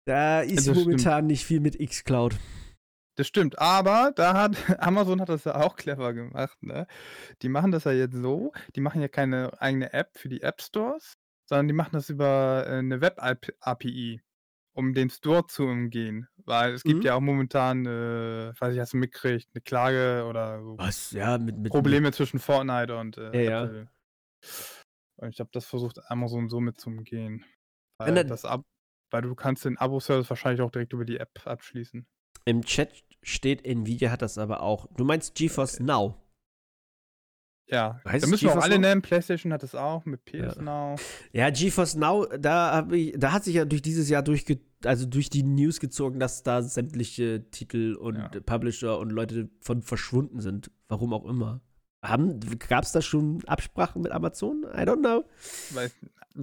Da ist also momentan stimmt. nicht viel mit xCloud. Das stimmt, aber da hat *laughs* Amazon hat das ja auch clever gemacht, ne? Die machen das ja jetzt so, die machen ja keine eigene App für die App Stores, sondern die machen das über, äh, 'ne Web-Ap API, um den Store zu umgehen. Weil es gibt Mhm. ja auch momentan, äh, weiß nicht, hast du mitgekriegt, 'ne Klage oder so Was? Ja, mit mit mit Probleme zwischen Fortnite und, Ja, äh, ja. Apple. Und ich glaube, das versucht Amazon zu umgehen. Ja, Weil na das Ab weil du kannst den Abo-Service wahrscheinlich auch direkt über die App abschließen. Im Chat steht, Nvidia hat das aber auch. Du meinst GeForce Äh. Now? Ja, Heißt da müssen wir auch alle Now? nennen. PlayStation hat das auch mit PS Ja. Now. *laughs* Ja, GeForce Now, da habe ich, da hat sich ja durch dieses Jahr durchge also durch die News gezogen, dass da sämtliche Titel und Ja. Publisher und Leute von verschwunden sind. Warum auch immer. Gab es da schon Absprachen mit Amazon? I don't know. Weil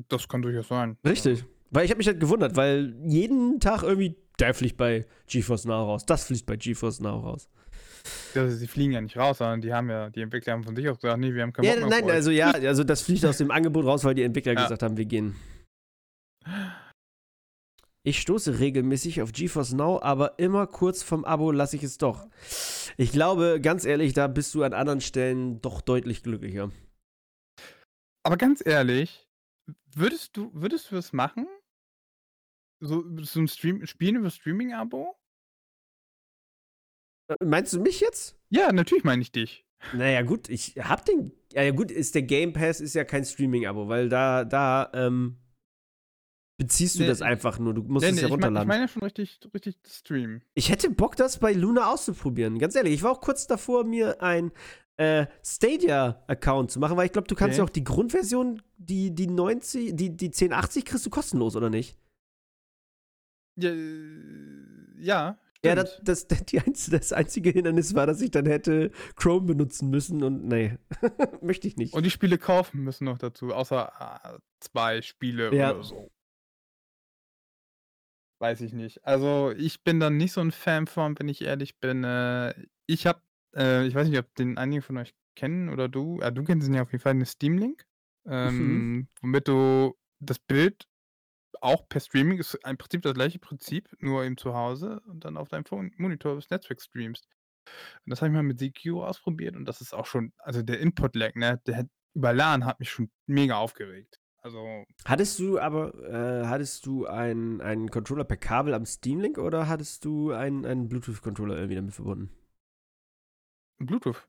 das kann durchaus sein. Richtig. Weil ich habe mich halt gewundert, weil jeden Tag irgendwie, der fliegt bei GeForce Now raus, das fliegt bei GeForce Now raus. Ja, sie fliegen ja nicht raus, sondern die haben ja, die Entwickler haben von sich aus gesagt, nee, wir haben keinen Ja, Bock mehr nein, also ja, also das fliegt aus dem Angebot raus, weil die Entwickler *laughs* Ja. gesagt haben, wir gehen. Ich stoße regelmäßig auf GeForce Now, aber immer kurz vom Abo lasse ich es doch. Ich glaube, ganz ehrlich, da bist du an anderen Stellen doch deutlich glücklicher. Aber ganz ehrlich, würdest du, würdest du das machen? So, so ein Stream, Spielen über Streaming-Abo? Äh, Meinst du mich jetzt? Ja, natürlich meine ich dich. Naja, gut, ich hab den. Ja, ja, gut, ist der Game Pass ist ja kein Streaming-Abo, weil da, da, ähm, beziehst du Nee, das einfach nur. Du musst Nee, es nee, ja ich meine ich runterladen. mein ja schon richtig, richtig Stream. Ich hätte Bock, das bei Luna auszuprobieren. Ganz ehrlich, ich war auch kurz davor, mir ein äh, Stadia-Account zu machen, weil ich glaube, du kannst Okay. ja auch die Grundversion, die, die 90, die, die 1080 kriegst du kostenlos, oder nicht? Ja, ja Ja, das, das, *laughs* die einz, das einzige Hindernis war, dass ich dann hätte Chrome benutzen müssen und nee, *laughs* möchte ich nicht. Und die Spiele kaufen müssen noch dazu, außer äh, zwei Spiele Ja. oder so. Weiß ich nicht. Also ich bin dann nicht so ein Fan von, wenn ich ehrlich bin. Äh, ich habe, äh, ich weiß nicht, ob den einige von euch kennen oder du. Äh, du kennst ihn ja auf jeden Fall, eine Steam Link, ähm, womit du das Bild auch per Streaming ist im Prinzip das gleiche Prinzip, nur eben zu Hause und dann auf deinem Monitor das Netzwerk streamst. Und das habe ich mal mit CQ ausprobiert und das ist auch schon, also der Input-Lag, ne, der über LAN hat mich schon mega aufgeregt. Also, Hattest du aber, äh, hattest du einen, einen Controller per Kabel am Steam Link oder hattest du einen, einen Bluetooth-Controller irgendwie damit verbunden? Bluetooth.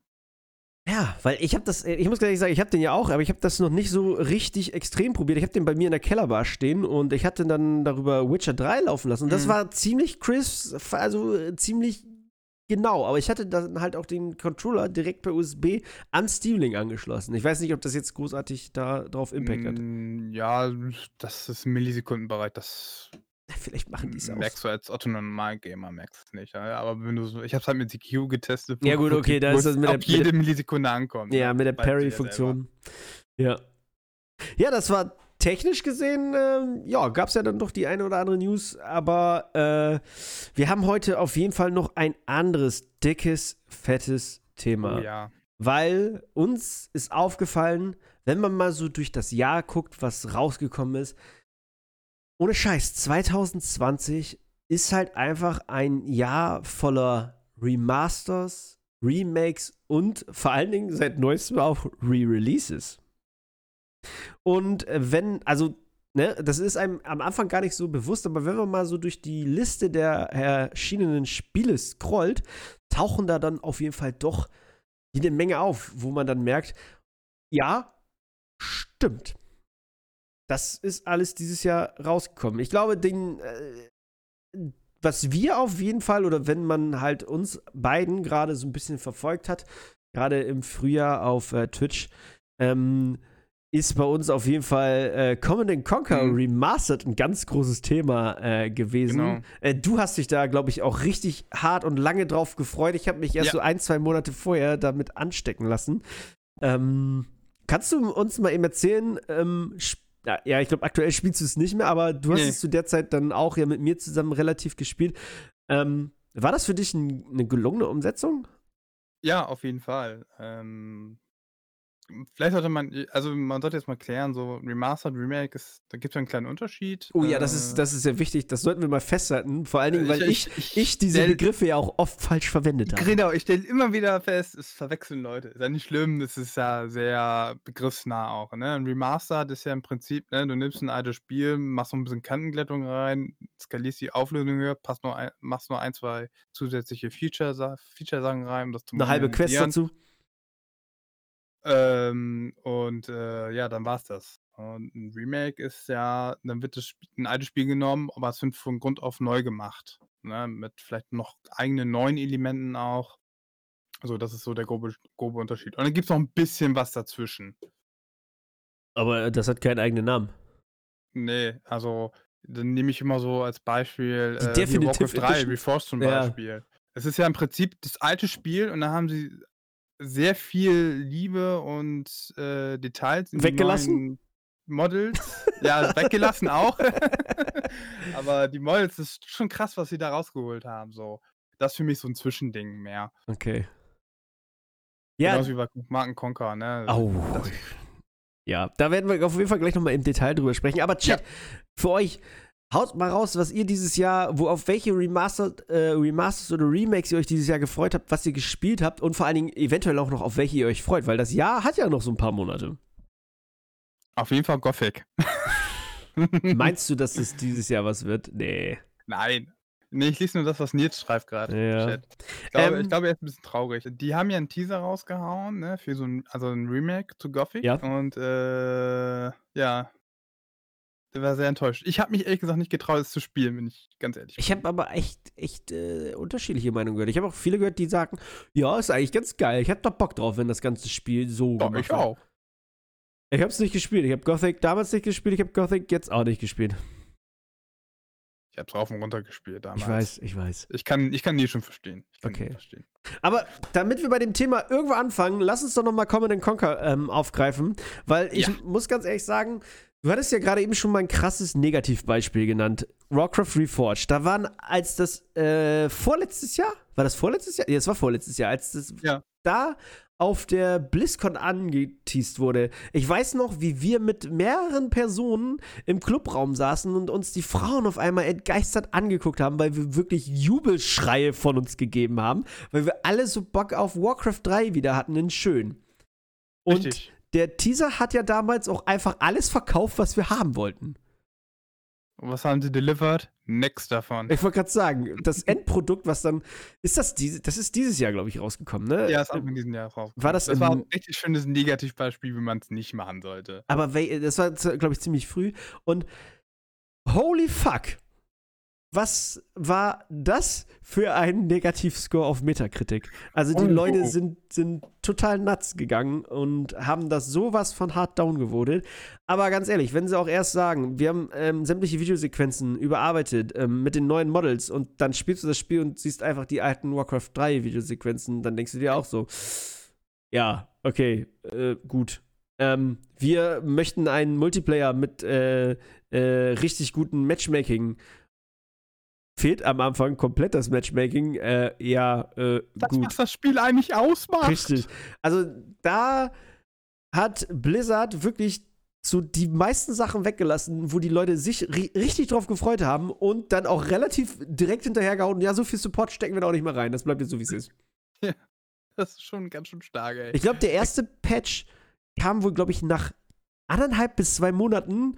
Ja, weil ich habe das, ich muss ehrlich sagen, ich habe den ja auch, aber ich habe das noch nicht so richtig extrem probiert. Ich habe den bei mir in der Kellerbar stehen und ich hatte dann darüber Witcher 3 laufen lassen und das Mhm. war ziemlich crisp, also ziemlich genau, aber ich hatte dann halt auch den Controller direkt per USB an Steam Link angeschlossen. Ich weiß nicht, ob das jetzt großartig da drauf Impact hat. Mm, Ja, das ist im Millisekundenbereich. Das Vielleicht machen die es aus. merkst du als Otto Normal-Gamer, merkst es nicht. Aber wenn du so, ich habe es halt mit CQ getestet. Ja, gut, okay, da ist das mit der- jede Millisekunde ankommt. Ja, mit der Parry-Funktion. Ja. Ja, das war technisch gesehen, ähm, ja, gab es ja dann doch die eine oder andere News, aber äh, wir haben heute auf jeden Fall noch ein anderes, dickes, fettes. Thema. Oh, ja. Weil uns ist aufgefallen, wenn man mal so durch das Jahr guckt, was rausgekommen ist, ohne Scheiß, 2020 ist halt einfach ein Jahr voller Remasters, Remakes und vor allen Dingen seit neuestem auch Re-Releases. Und äh, wenn, also, ne, das ist einem am Anfang gar nicht so bewusst, aber wenn man mal so durch die Liste der erschienenen Spiele scrollt, tauchen da dann auf jeden Fall doch jede Menge auf, wo man dann merkt, ja, stimmt. Das ist alles dieses Jahr rausgekommen. Ich glaube, den, äh, was wir auf jeden Fall, oder wenn man halt uns beiden gerade so ein bisschen verfolgt hat, gerade im Frühjahr auf äh, Twitch, ähm, ist bei uns auf jeden Fall äh, Command Conquer Mhm. Remastered ein ganz großes Thema äh, gewesen. Genau. Äh, du hast dich da, glaube ich, auch richtig hart und lange drauf gefreut. Ich habe mich erst Ja. so ein, zwei Monate vorher damit anstecken lassen. Ähm, kannst du uns mal eben erzählen, ähm, ja, ich glaube, aktuell spielst du es nicht mehr, aber du hast Nee. es zu der Zeit dann auch ja mit mir zusammen relativ gespielt. Ähm, war das für dich ein, eine gelungene Umsetzung? Ja, auf jeden Fall. Ähm, vielleicht sollte man, also man sollte jetzt mal klären, so Remastered, Remake, ist, da gibt es einen kleinen Unterschied. Oh ja, das ist, Äh, das ist sehr wichtig. Das sollten wir mal festhalten. Vor allen Dingen, weil ich, Ich- ich, ich- diese Begriffe ja auch oft falsch verwendet habe. Genau, ich stelle immer wieder fest, es verwechseln Leute. Ist ja nicht schlimm, das ist ja sehr begriffsnah auch. Ne? Ein Remastered ist ja im Prinzip, ne, du nimmst ein altes Spiel, machst noch ein bisschen Kantenglättung rein, skalierst die Auflösung höher, passt noch ein, machst nur ein, zwei zusätzliche Feature- Feature-Sachen rein, um das zu Eine halbe Quest dazu. Ähm, und äh, ja, dann war's das. Und ein Remake ist ja, dann wird das Sp ein altes Spiel genommen, aber es wird von Grund auf neu gemacht. Ne? Mit vielleicht noch eigenen neuen Elementen auch. Also, das ist so der grobe, grobe Unterschied. Und dann gibt es noch ein bisschen was dazwischen. Aber das hat keinen eigenen Namen. Nee, also, dann nehme ich immer so als Beispiel äh, Definitive Warcraft 3, Edition. Reforged zum Ja. Beispiel. Es ist ja im Prinzip das alte Spiel und da haben sie sehr viel Liebe und äh, Details Weggelassen? Models. *laughs* ja, weggelassen auch. *laughs* Aber die Models das ist schon krass, was sie da rausgeholt haben. So. Das ist für mich so ein Zwischending mehr. Okay. Ja, Genauso wie bei Marken Conquer, ne? Au. Das- Ja, da werden wir auf jeden Fall gleich nochmal im Detail drüber sprechen. Aber Chat, für euch, haut mal raus, was ihr dieses Jahr, wo auf welche Remastered, äh, Remasters oder Remakes ihr euch dieses Jahr gefreut habt, was ihr gespielt habt und vor allen Dingen eventuell auch noch auf welche ihr euch freut, weil das Jahr hat ja noch so ein paar Monate. Auf jeden Fall Gothic. *laughs* Meinst du, dass es dieses Jahr was wird? Nee. Nein. Nee, ich lese nur das, was Nils schreibt gerade. im Ja. Chat. Ich glaube, Ähm, ich glaube, er ist ein bisschen traurig. Die haben ja einen Teaser rausgehauen, ne, für so ein, also ein Remake zu Gothic. Ja. Und äh, ja. Der war sehr enttäuscht. Ich habe mich ehrlich gesagt nicht getraut, es zu spielen, wenn ich ganz ehrlich Ich habe aber echt, echt äh, unterschiedliche Meinungen gehört. Ich habe auch viele gehört, die sagen, ja, ist eigentlich ganz geil. Ich hätte doch Bock drauf, wenn das ganze Spiel so Doch, gemacht ich wird. auch. Ich habe es nicht gespielt. Ich habe Gothic damals nicht gespielt. Ich habe Gothic jetzt auch nicht gespielt. Ich habe drauf und runter gespielt damals. Ich weiß, ich weiß. Ich kann, ich kann die schon verstehen. Ich kann die Okay. verstehen. Aber damit wir bei dem Thema irgendwo anfangen, lass uns doch noch mal Command Conquer ähm, aufgreifen, weil ich Ja. muss ganz ehrlich sagen, du hattest ja gerade eben schon mal ein krasses Negativbeispiel genannt. Warcraft Reforged. Da waren, als das äh, vorletztes Jahr, war das vorletztes Jahr? Ja, es war vorletztes Jahr, als das Ja. da auf der BlizzCon angeteased wurde. Ich weiß noch, wie wir mit mehreren Personen im Clubraum saßen und uns die Frauen auf einmal entgeistert angeguckt haben, weil wir wirklich Jubelschreie von uns gegeben haben, weil wir alle so Bock auf Warcraft 3 wieder hatten in schön. Und Richtig. Der Teaser hat ja damals auch einfach alles verkauft, was wir haben wollten. Und was haben sie delivered? Nix davon. Ich wollte gerade sagen, das *laughs* Endprodukt, was dann ist das diese, das ist dieses Jahr glaube ich rausgekommen, ne? Ja, ist Anfang diesen Jahres raus. War das das war ein richtig schönes Negativbeispiel, wie man es nicht machen sollte. Aber das war, glaube ich, ziemlich früh. Und holy fuck, was war das für ein Negativscore auf Metacritic? Also die Oh. Leute sind, sind total nuts gegangen und haben das sowas von hart down gewotet. Aber ganz ehrlich, wenn sie auch erst sagen, wir haben ähm, sämtliche Videosequenzen überarbeitet ähm, mit den neuen Models und dann spielst du das Spiel und siehst einfach die alten Warcraft 3 Videosequenzen, dann denkst du dir auch so, ja, okay, äh, gut. Ähm, wir möchten einen Multiplayer mit äh, äh, richtig gutem Matchmaking. Fehlt am Anfang komplett das Matchmaking. Äh, ja, äh, Das, gut. was das Spiel eigentlich ausmacht. Richtig. Also da hat Blizzard wirklich so die meisten Sachen weggelassen, wo die Leute sich ri richtig drauf gefreut haben und dann auch relativ direkt hinterhergehauen. Ja, so viel Support stecken wir da auch nicht mehr rein. Das bleibt jetzt so, wie es ist. Das ist schon ganz schön stark, ey. Ich glaube, der erste Patch kam wohl, glaube ich, nach anderthalb bis zwei Monaten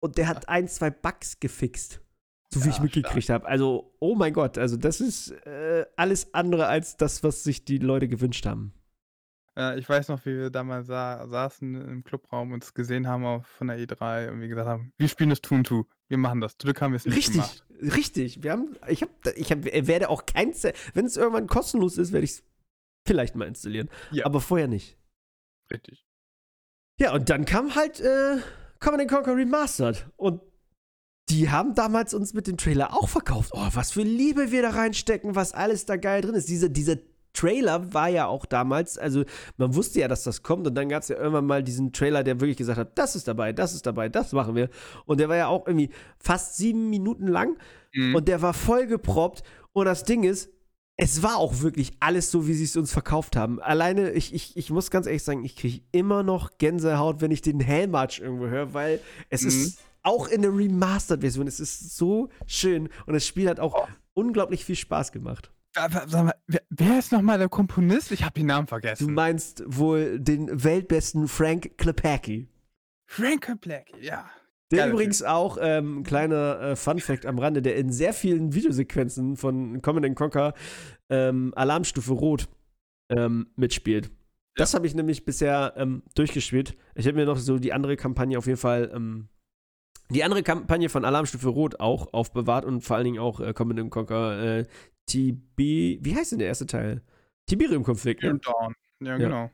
und der hat ein, zwei Bugs gefixt. So wie Ja, ich mitgekriegt habe. Also, oh mein Gott, also das ist äh, alles andere als das, was sich die Leute gewünscht haben. Ja, ich weiß noch, wie wir damals sa saßen im Clubraum und es gesehen haben auf, von der E3 und wir gesagt haben, wir spielen das Tuntu. Wir machen das. Glück haben wir es nicht Richtig, gemacht. richtig. Wir haben, ich habe, ich hab, werde auch kein, wenn es irgendwann kostenlos ist, werde ich es vielleicht mal installieren. Ja. Aber vorher nicht. Richtig. Ja, und dann kam halt äh, Command Conquer Remastered. Und die haben damals uns mit dem Trailer auch verkauft. Oh, was für Liebe wir da reinstecken, was alles da geil drin ist. Dieser, dieser Trailer war ja auch damals, also man wusste ja, dass das kommt. Und dann gab es ja irgendwann mal diesen Trailer, der wirklich gesagt hat, das ist dabei, das ist dabei, das machen wir. Und der war ja auch irgendwie fast sieben Minuten lang. Mhm. Und der war voll geproppt. Und das Ding ist, es war auch wirklich alles so, wie sie es uns verkauft haben. Alleine, ich, ich, ich muss ganz ehrlich sagen, ich kriege immer noch Gänsehaut, wenn ich den Hellmarch irgendwo höre, weil es mhm. ist auch in der Remastered-Version, es ist so schön und das Spiel hat auch oh. unglaublich viel Spaß gemacht. Sag mal, wer, ist nochmal der Komponist? Ich habe den Namen vergessen. Du meinst wohl den weltbesten Frank Klepacki. Frank Klepacki, ja. Der ja, übrigens auch, ähm, kleiner äh, Fun-Fact am Rande, der in sehr vielen Videosequenzen von Command Conquer ähm, Alarmstufe Rot ähm, mitspielt. Ja. Das habe ich nämlich bisher ähm, durchgespielt. Ich habe mir noch so die andere Kampagne auf jeden Fall, ähm, die andere Kampagne von Alarmstufe Rot auch aufbewahrt und vor allen Dingen auch äh, Command Conquer äh, TB, wie heißt denn der erste Teil? Tiberium-Konflikt. Ne? Ja, ja, genau.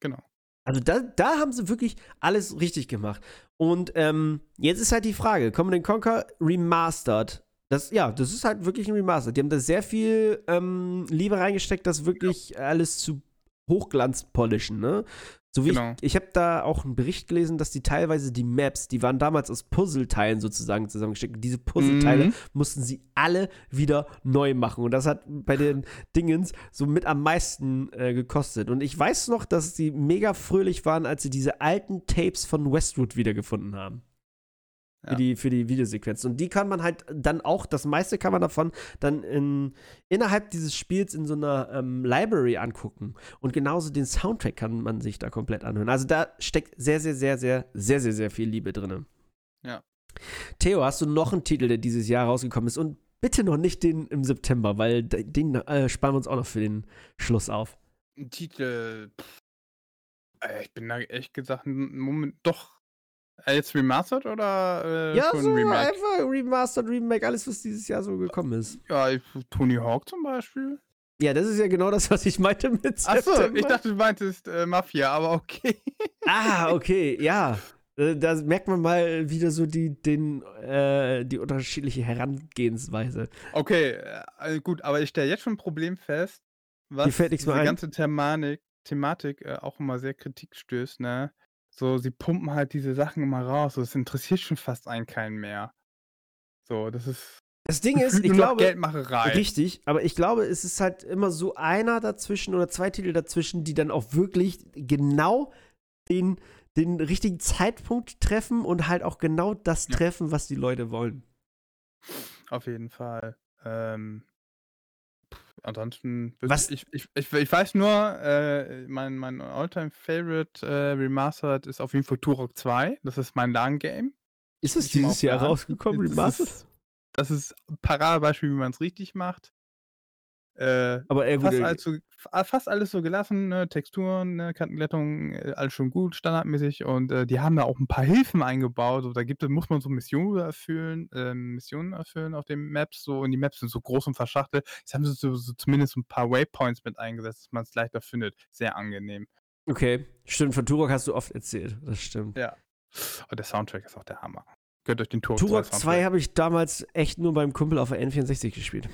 Genau. Also da, da haben sie wirklich alles richtig gemacht. Und ähm, jetzt ist halt die Frage, Command Conquer Remastered. Das, ja, das ist halt wirklich ein Remastered. Die haben da sehr viel ähm, Liebe reingesteckt, das wirklich alles zu Hochglanz polischen, ne? So wie genau. ich, ich habe da auch einen Bericht gelesen, dass die teilweise die Maps, die waren damals aus Puzzleteilen sozusagen zusammengesteckt. Diese Puzzleteile mhm. mussten sie alle wieder neu machen. Und das hat bei den Dingens so mit am meisten äh, gekostet. Und ich weiß noch, dass sie mega fröhlich waren, als sie diese alten Tapes von Westwood wiedergefunden haben. Für, ja. die, für die Videosequenz. Und die kann man halt dann auch, das meiste kann man davon dann in, innerhalb dieses Spiels in so einer ähm, Library angucken. Und genauso den Soundtrack kann man sich da komplett anhören. Also da steckt sehr, sehr, sehr, sehr, sehr, sehr, sehr viel Liebe drin. Ja. Theo, hast du noch einen Titel, der dieses Jahr rausgekommen ist? Und bitte noch nicht den im September, weil den äh, sparen wir uns auch noch für den Schluss auf. Ein Titel. Pff, ich bin da echt gesagt, Moment, doch äh, jetzt remastered oder äh, ja, so Remake? einfach remastered, Remake, alles, was dieses Jahr so gekommen ist. Ja, Tony Hawk zum Beispiel. Ja, das ist ja genau das, was ich meinte mit Achso, ich dachte, du meintest äh, Mafia, aber okay. *laughs* ah, okay, ja. Äh, da merkt man mal wieder so die, den, äh, die unterschiedliche Herangehensweise. Okay, äh, gut, aber ich stelle jetzt schon ein Problem fest, was die ganze Thematik, Thematik äh, auch immer sehr Kritik stößt, ne? So, sie pumpen halt diese Sachen immer raus. So, es interessiert schon fast einen keinen mehr. So, das ist. Das *laughs* Ding ist, ich glaube. Geldmacherei. Richtig, aber ich glaube, es ist halt immer so einer dazwischen oder zwei Titel dazwischen, die dann auch wirklich genau den, den richtigen Zeitpunkt treffen und halt auch genau das ja. treffen, was die Leute wollen. Auf jeden Fall. Ähm, Ansonsten, Was? Ich, ich, ich, ich weiß nur, äh, mein, mein Alltime Favorite äh, Remastered ist auf jeden Fall Turok 2. Das ist mein LAN-Game. Ist es dieses Jahr rausgekommen, Remastered? Das ist, das ist ein Paradebeispiel, wie man es richtig macht. Äh, aber eher fast, alles so, fast alles so gelassen, ne? Texturen, ne? Kantenglättung, äh, alles schon gut, standardmäßig. Und äh, die haben da auch ein paar Hilfen eingebaut. So, da gibt, muss man so Missionen erfüllen, äh, Missionen erfüllen auf den Maps. So, und die Maps sind so groß und verschachtelt. Jetzt haben sie so, so zumindest ein paar Waypoints mit eingesetzt, dass man es leichter findet. Sehr angenehm. Okay, stimmt. Von Turok hast du oft erzählt. Das stimmt. Ja. Und der Soundtrack ist auch der Hammer. Gehört euch den Turok, Turok 2 2 habe ich damals echt nur beim Kumpel auf der N64 gespielt.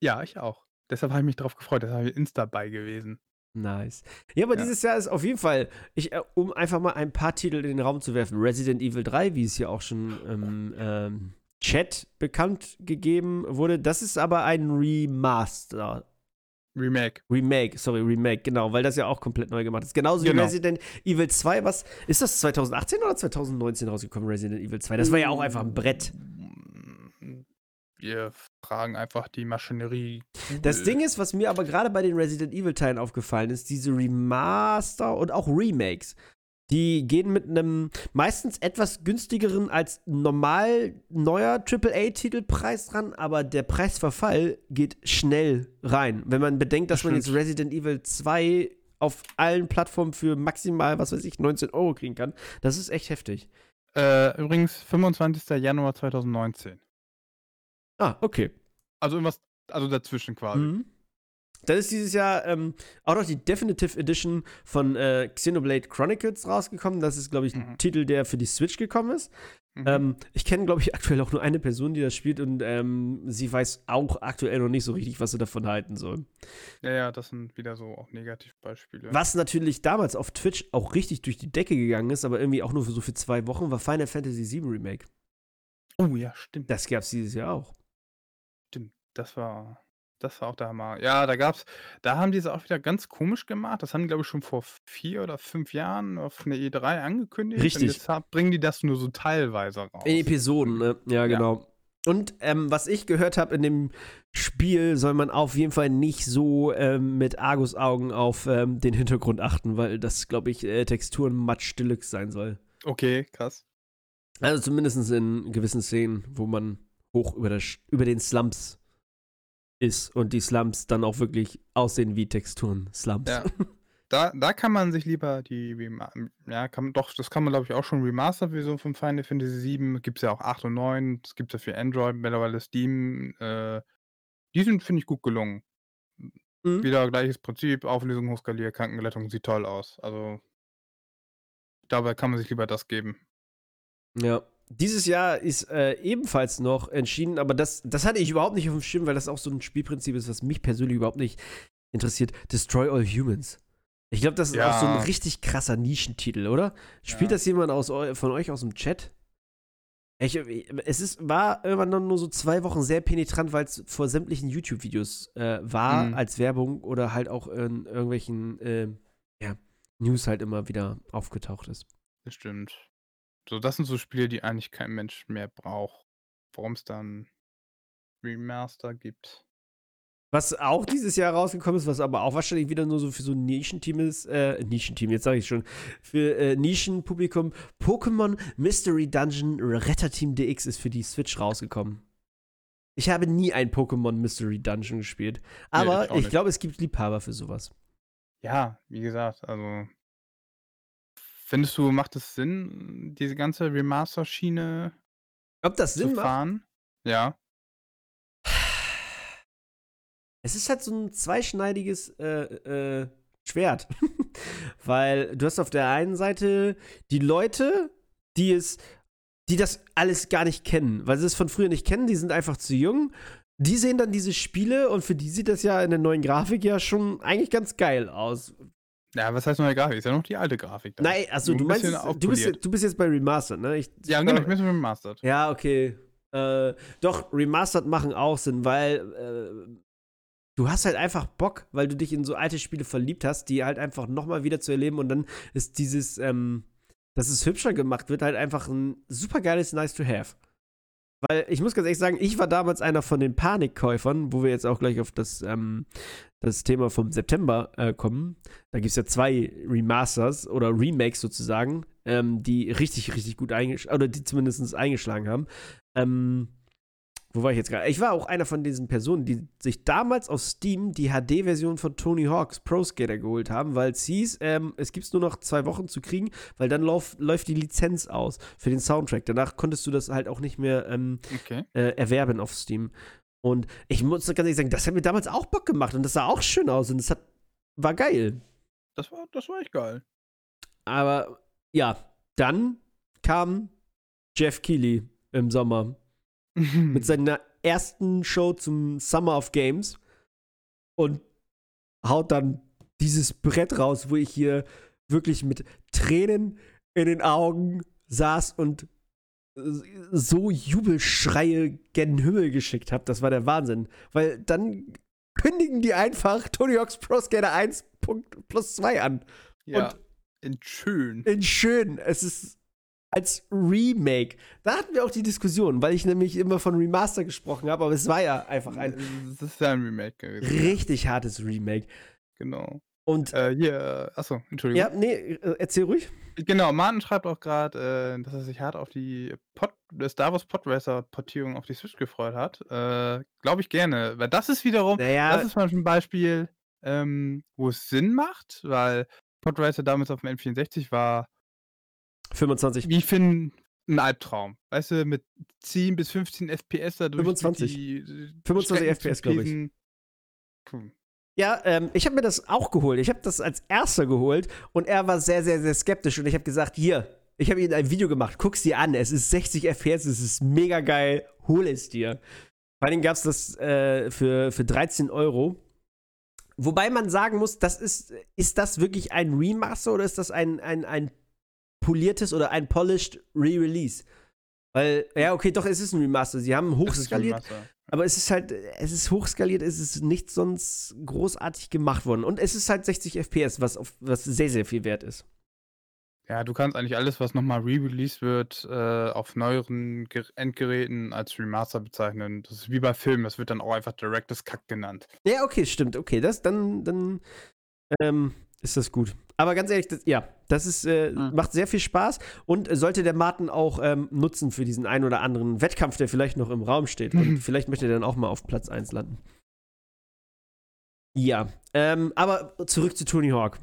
Ja, ich auch. Deshalb habe ich mich darauf gefreut. Deshalb habe ich Insta bei gewesen. Nice. Ja, aber ja. dieses Jahr ist auf jeden Fall, ich, äh, um einfach mal ein paar Titel in den Raum zu werfen, Resident Evil 3, wie es hier auch schon im ähm, Chat bekannt gegeben wurde, das ist aber ein Remaster. Remake. Remake, sorry, Remake, genau, weil das ja auch komplett neu gemacht ist. Genauso genau. wie Resident Evil 2, was, ist das 2018 oder 2019 rausgekommen, Resident Evil 2? Das war ja auch einfach ein Brett wir fragen einfach die Maschinerie. Das Ding ist, was mir aber gerade bei den Resident Evil-Teilen aufgefallen ist, diese Remaster und auch Remakes, die gehen mit einem meistens etwas günstigeren als normal neuer AAA-Titelpreis dran, aber der Preisverfall geht schnell rein. Wenn man bedenkt, dass das man jetzt Resident Evil 2 auf allen Plattformen für maximal, was weiß ich, 19 Euro kriegen kann, das ist echt heftig. Äh, übrigens 25. Januar 2019. Ah, okay. Also irgendwas, also dazwischen quasi. Mhm. Dann ist dieses Jahr ähm, auch noch die Definitive Edition von äh, Xenoblade Chronicles rausgekommen. Das ist, glaube ich, ein mhm. Titel, der für die Switch gekommen ist. Mhm. Ähm, ich kenne, glaube ich, *laughs* aktuell auch nur eine Person, die das spielt und ähm, sie weiß auch aktuell noch nicht so richtig, was sie davon halten soll. Ja, ja, das sind wieder so auch Negativbeispiele. Was natürlich damals auf Twitch auch richtig durch die Decke gegangen ist, aber irgendwie auch nur für so für zwei Wochen, war Final Fantasy VII Remake. Oh ja, stimmt. Das gab es dieses Jahr auch. Das war das war auch der Hammer. Ja, da gab's da haben die es auch wieder ganz komisch gemacht. Das haben die, glaube ich, schon vor 4 oder 5 Jahren auf 'ne E3 angekündigt und Richtig. deshalb bringen die das nur so teilweise In raus. Episoden, ne? Ja, Ja. genau. Und ähm, was ich gehört habe in dem Spiel, soll man auf jeden Fall nicht so ähm, mit Argusaugen auf ähm, den Hintergrund achten, weil das, glaube ich, äh, Texturen Matsch Deluxe sein soll. Okay, krass. Also zumindest in gewissen Szenen, wo man hoch über, der, über den Slums ist und die Slums dann auch wirklich aussehen wie Texturen Slums. Ja. *laughs* Da da kann man sich lieber die ja, kann doch, das kann man, glaube ich, auch schon Remastered-Version von Final Fantasy 7. Gibt's ja auch 8 und 9. Das gibt's ja für Android, mittlerweile Steam. Äh, die sind, finde ich, gut gelungen. Mhm. Wieder gleiches Prinzip, Auflösung hochskaliert, Krankengelettung, sieht toll aus. Also dabei kann man sich lieber das geben. Ja. Dieses Jahr ist äh, ebenfalls noch entschieden, aber das, das hatte ich überhaupt nicht auf dem Schirm, weil das auch so ein Spielprinzip ist, was mich persönlich überhaupt nicht interessiert. Destroy All Humans. Ich glaube, das ist auch so ein Ja. richtig krasser Nischentitel, oder? Spielt Ja. das jemand aus, von euch aus dem Chat? Ich, es ist, war irgendwann nur so zwei Wochen sehr penetrant, weil es vor sämtlichen YouTube-Videos äh, war, Mhm. als Werbung oder halt auch in irgendwelchen äh, ja, News halt immer wieder aufgetaucht ist. Das stimmt. So, das sind so Spiele, die eigentlich kein Mensch mehr braucht. Warum es dann Remaster gibt. Was auch dieses Jahr rausgekommen ist, was aber auch wahrscheinlich wieder nur so für so ein Nischenteam ist, äh, Nischenteam, jetzt sage ich schon, für äh, Nischenpublikum, Pokémon Mystery Dungeon Retterteam DX ist für die Switch rausgekommen. Ich habe nie ein Pokémon Mystery Dungeon gespielt, aber ich auch ich nicht. glaube, es gibt Liebhaber für sowas. Ja, wie gesagt, also findest du, macht es Sinn, diese ganze Remaster-Schiene Ob das zu Sinn macht? fahren? Ja. Es ist halt so ein zweischneidiges äh, äh, Schwert. *laughs* Weil du hast auf der einen Seite die Leute, die es, die das alles gar nicht kennen, weil sie es von früher nicht kennen, die sind einfach zu jung. Die sehen dann diese Spiele und für die sieht das ja in der neuen Grafik ja schon eigentlich ganz geil aus. Ja, was heißt neue Grafik? Ist ja noch die alte Grafik. da. Nein, also du ein meinst, du bist, du bist jetzt bei Remastered, ne? Ich, Ja, genau, ich bin so remastered. Ja, okay. Äh, doch, Remastered machen auch Sinn, weil äh, du hast halt einfach Bock, weil du dich in so alte Spiele verliebt hast, die halt einfach nochmal wieder zu erleben und dann ist dieses, ähm, dass es hübscher gemacht wird, halt einfach ein super geiles Nice to Have. Weil ich muss ganz ehrlich sagen, ich war damals einer von den Panikkäufern, wo wir jetzt auch gleich auf das, ähm, das Thema vom September äh, kommen. Da gibt es ja zwei Remasters oder Remakes sozusagen, ähm, die richtig, richtig gut eingeschlagen, oder die zumindest eingeschlagen haben. Ähm, wo war ich jetzt gerade? Ich war auch einer von diesen Personen, die sich damals auf Steam die HD-Version von Tony Hawk's Pro Skater geholt haben, weil es hieß, ähm, es gibt es nur noch zwei Wochen zu kriegen, weil dann lauf, läuft die Lizenz aus für den Soundtrack. Danach konntest du das halt auch nicht mehr ähm, Okay. äh, erwerben auf Steam. Und ich muss ganz ehrlich sagen, das hat mir damals auch Bock gemacht und das sah auch schön aus und das hat, war geil. Das war, das war echt geil. Aber ja, dann kam Jeff Keighley im Sommer *laughs* mit seiner ersten Show zum Summer of Games und haut dann dieses Brett raus, wo ich hier wirklich mit Tränen in den Augen saß und so Jubelschreie gen Himmel geschickt habe. Das war der Wahnsinn. Weil dann kündigen die einfach Tony Hawk's Pro Skater 1 Punkt plus 2 an. ja. Und- in schön. in schön. Es ist als Remake. Da hatten wir auch die Diskussion, weil ich nämlich immer von Remaster gesprochen habe, aber es war ja einfach ein Das ist ja ein Remake gewesen. richtig hartes Remake. Genau. Und Äh, hier, achso, Entschuldigung. ja, nee, äh, erzähl ruhig. Genau, Martin schreibt auch gerade, äh, dass er sich hart auf die Pod, äh, Star Wars Podracer Portierung auf die Switch gefreut hat. Äh, Glaube ich gerne, weil das ist wiederum, Naja, das ist mal ein Beispiel, ähm, wo es Sinn macht, weil Podracer damals auf dem N64 war, 25. wie ich finde, ein Albtraum. Weißt du, mit 10 bis 15 FPS da durch 25. die äh, 25 Strecken FPS, zu glaub ich. fliegen. Ja, ähm, ich habe mir das auch geholt. Ich habe das als erster geholt und er war sehr, sehr, sehr skeptisch und ich habe gesagt, hier, ich habe ihm ein Video gemacht, guck's dir an, es ist 60 FPS, es ist mega geil, hol es dir. Vor allem gab es das äh, für, für 13 Euro. Wobei man sagen muss, das ist, ist das wirklich ein Remaster oder ist das ein, ein, ein poliertes oder ein polished Re-Release? Weil, ja, okay, doch, es ist ein Remaster. Sie haben hochskaliert. Aber es ist halt, es ist hochskaliert, es ist nicht sonst großartig gemacht worden. Und es ist halt 60 FPS, was, auf, was sehr, sehr viel wert ist. Ja, du kannst eigentlich alles, was nochmal re-released wird, äh, auf neueren Ger Endgeräten als Remaster bezeichnen. Das ist wie bei Filmen, das wird dann auch einfach Director's Cut genannt. Ja, okay, stimmt. Okay, das dann, dann ähm, ist das gut. Aber ganz ehrlich, das, ja, das ist, äh, Mhm. macht sehr viel Spaß und sollte der Martin auch ähm, nutzen für diesen einen oder anderen Wettkampf, der vielleicht noch im Raum steht. Und *laughs* vielleicht möchte er dann auch mal auf Platz 1 landen. Ja, ähm, aber zurück zu Tony Hawk.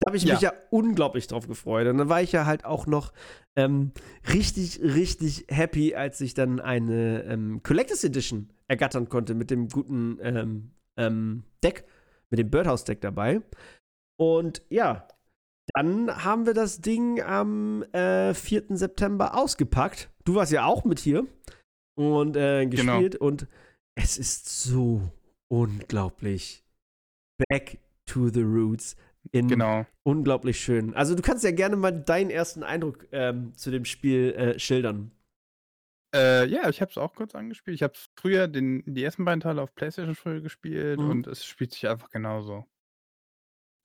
Da habe ich mich ja unglaublich drauf gefreut. Und dann war ich ja halt auch noch ähm, richtig, richtig happy, als ich dann eine ähm, Collectors Edition ergattern konnte mit dem guten ähm, ähm, Deck, mit dem Birdhouse-Deck dabei. Und ja, dann haben wir das Ding am äh, 4. September ausgepackt. Du warst ja auch mit hier und äh, Genau. gespielt. Und es ist so unglaublich back to the roots. In Genau. unglaublich schön. Also du kannst ja gerne mal deinen ersten Eindruck ähm, zu dem Spiel äh, schildern. Äh, ja, ich habe es auch kurz angespielt. Ich habe früher den, die ersten beiden Teile auf PlayStation früher gespielt Mhm. und es spielt sich einfach genauso.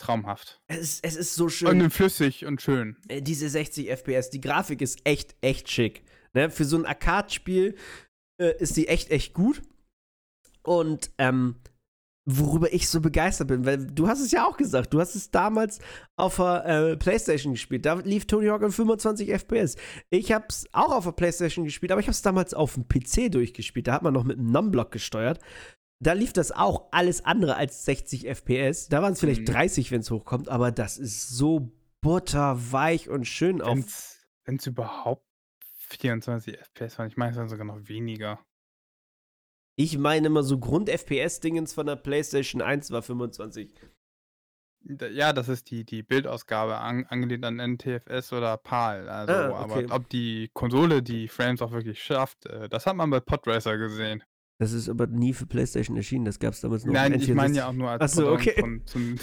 Traumhaft. Es ist, es ist so Und schön. flüssig und schön. äh, diese 60 FPS, die Grafik ist echt, echt schick. Ne? Für so ein Arcade-Spiel äh, ist die echt, echt gut. Und ähm, worüber ich so begeistert bin, weil du hast es ja auch gesagt, du hast es damals auf der äh, Playstation gespielt. Da lief Tony Hawk in 25 FPS. Ich habe es auch auf der Playstation gespielt, aber ich habe es damals auf dem PC durchgespielt. Da hat man noch mit einem Numblock gesteuert. Da lief das auch alles andere als 60 FPS. Da waren es vielleicht Mhm. 30, wenn es hochkommt, aber das ist so butterweich und schön auf Wenn es überhaupt 24 FPS waren, ich meine, es waren sogar noch weniger. Ich meine immer so Grund-FPS-Dingens von der PlayStation 1 war 25. Da- Ja, das ist die, die Bildausgabe an, angelehnt an NTFS oder PAL. Also, Ah, okay. aber ob die Konsole die Frames auch wirklich schafft, äh, das hat man bei Podracer gesehen. Das ist aber nie für PlayStation erschienen, das gab es damals nur Nein, ich N64. meine ja auch nur als Ach so, Pendant okay. von, zum,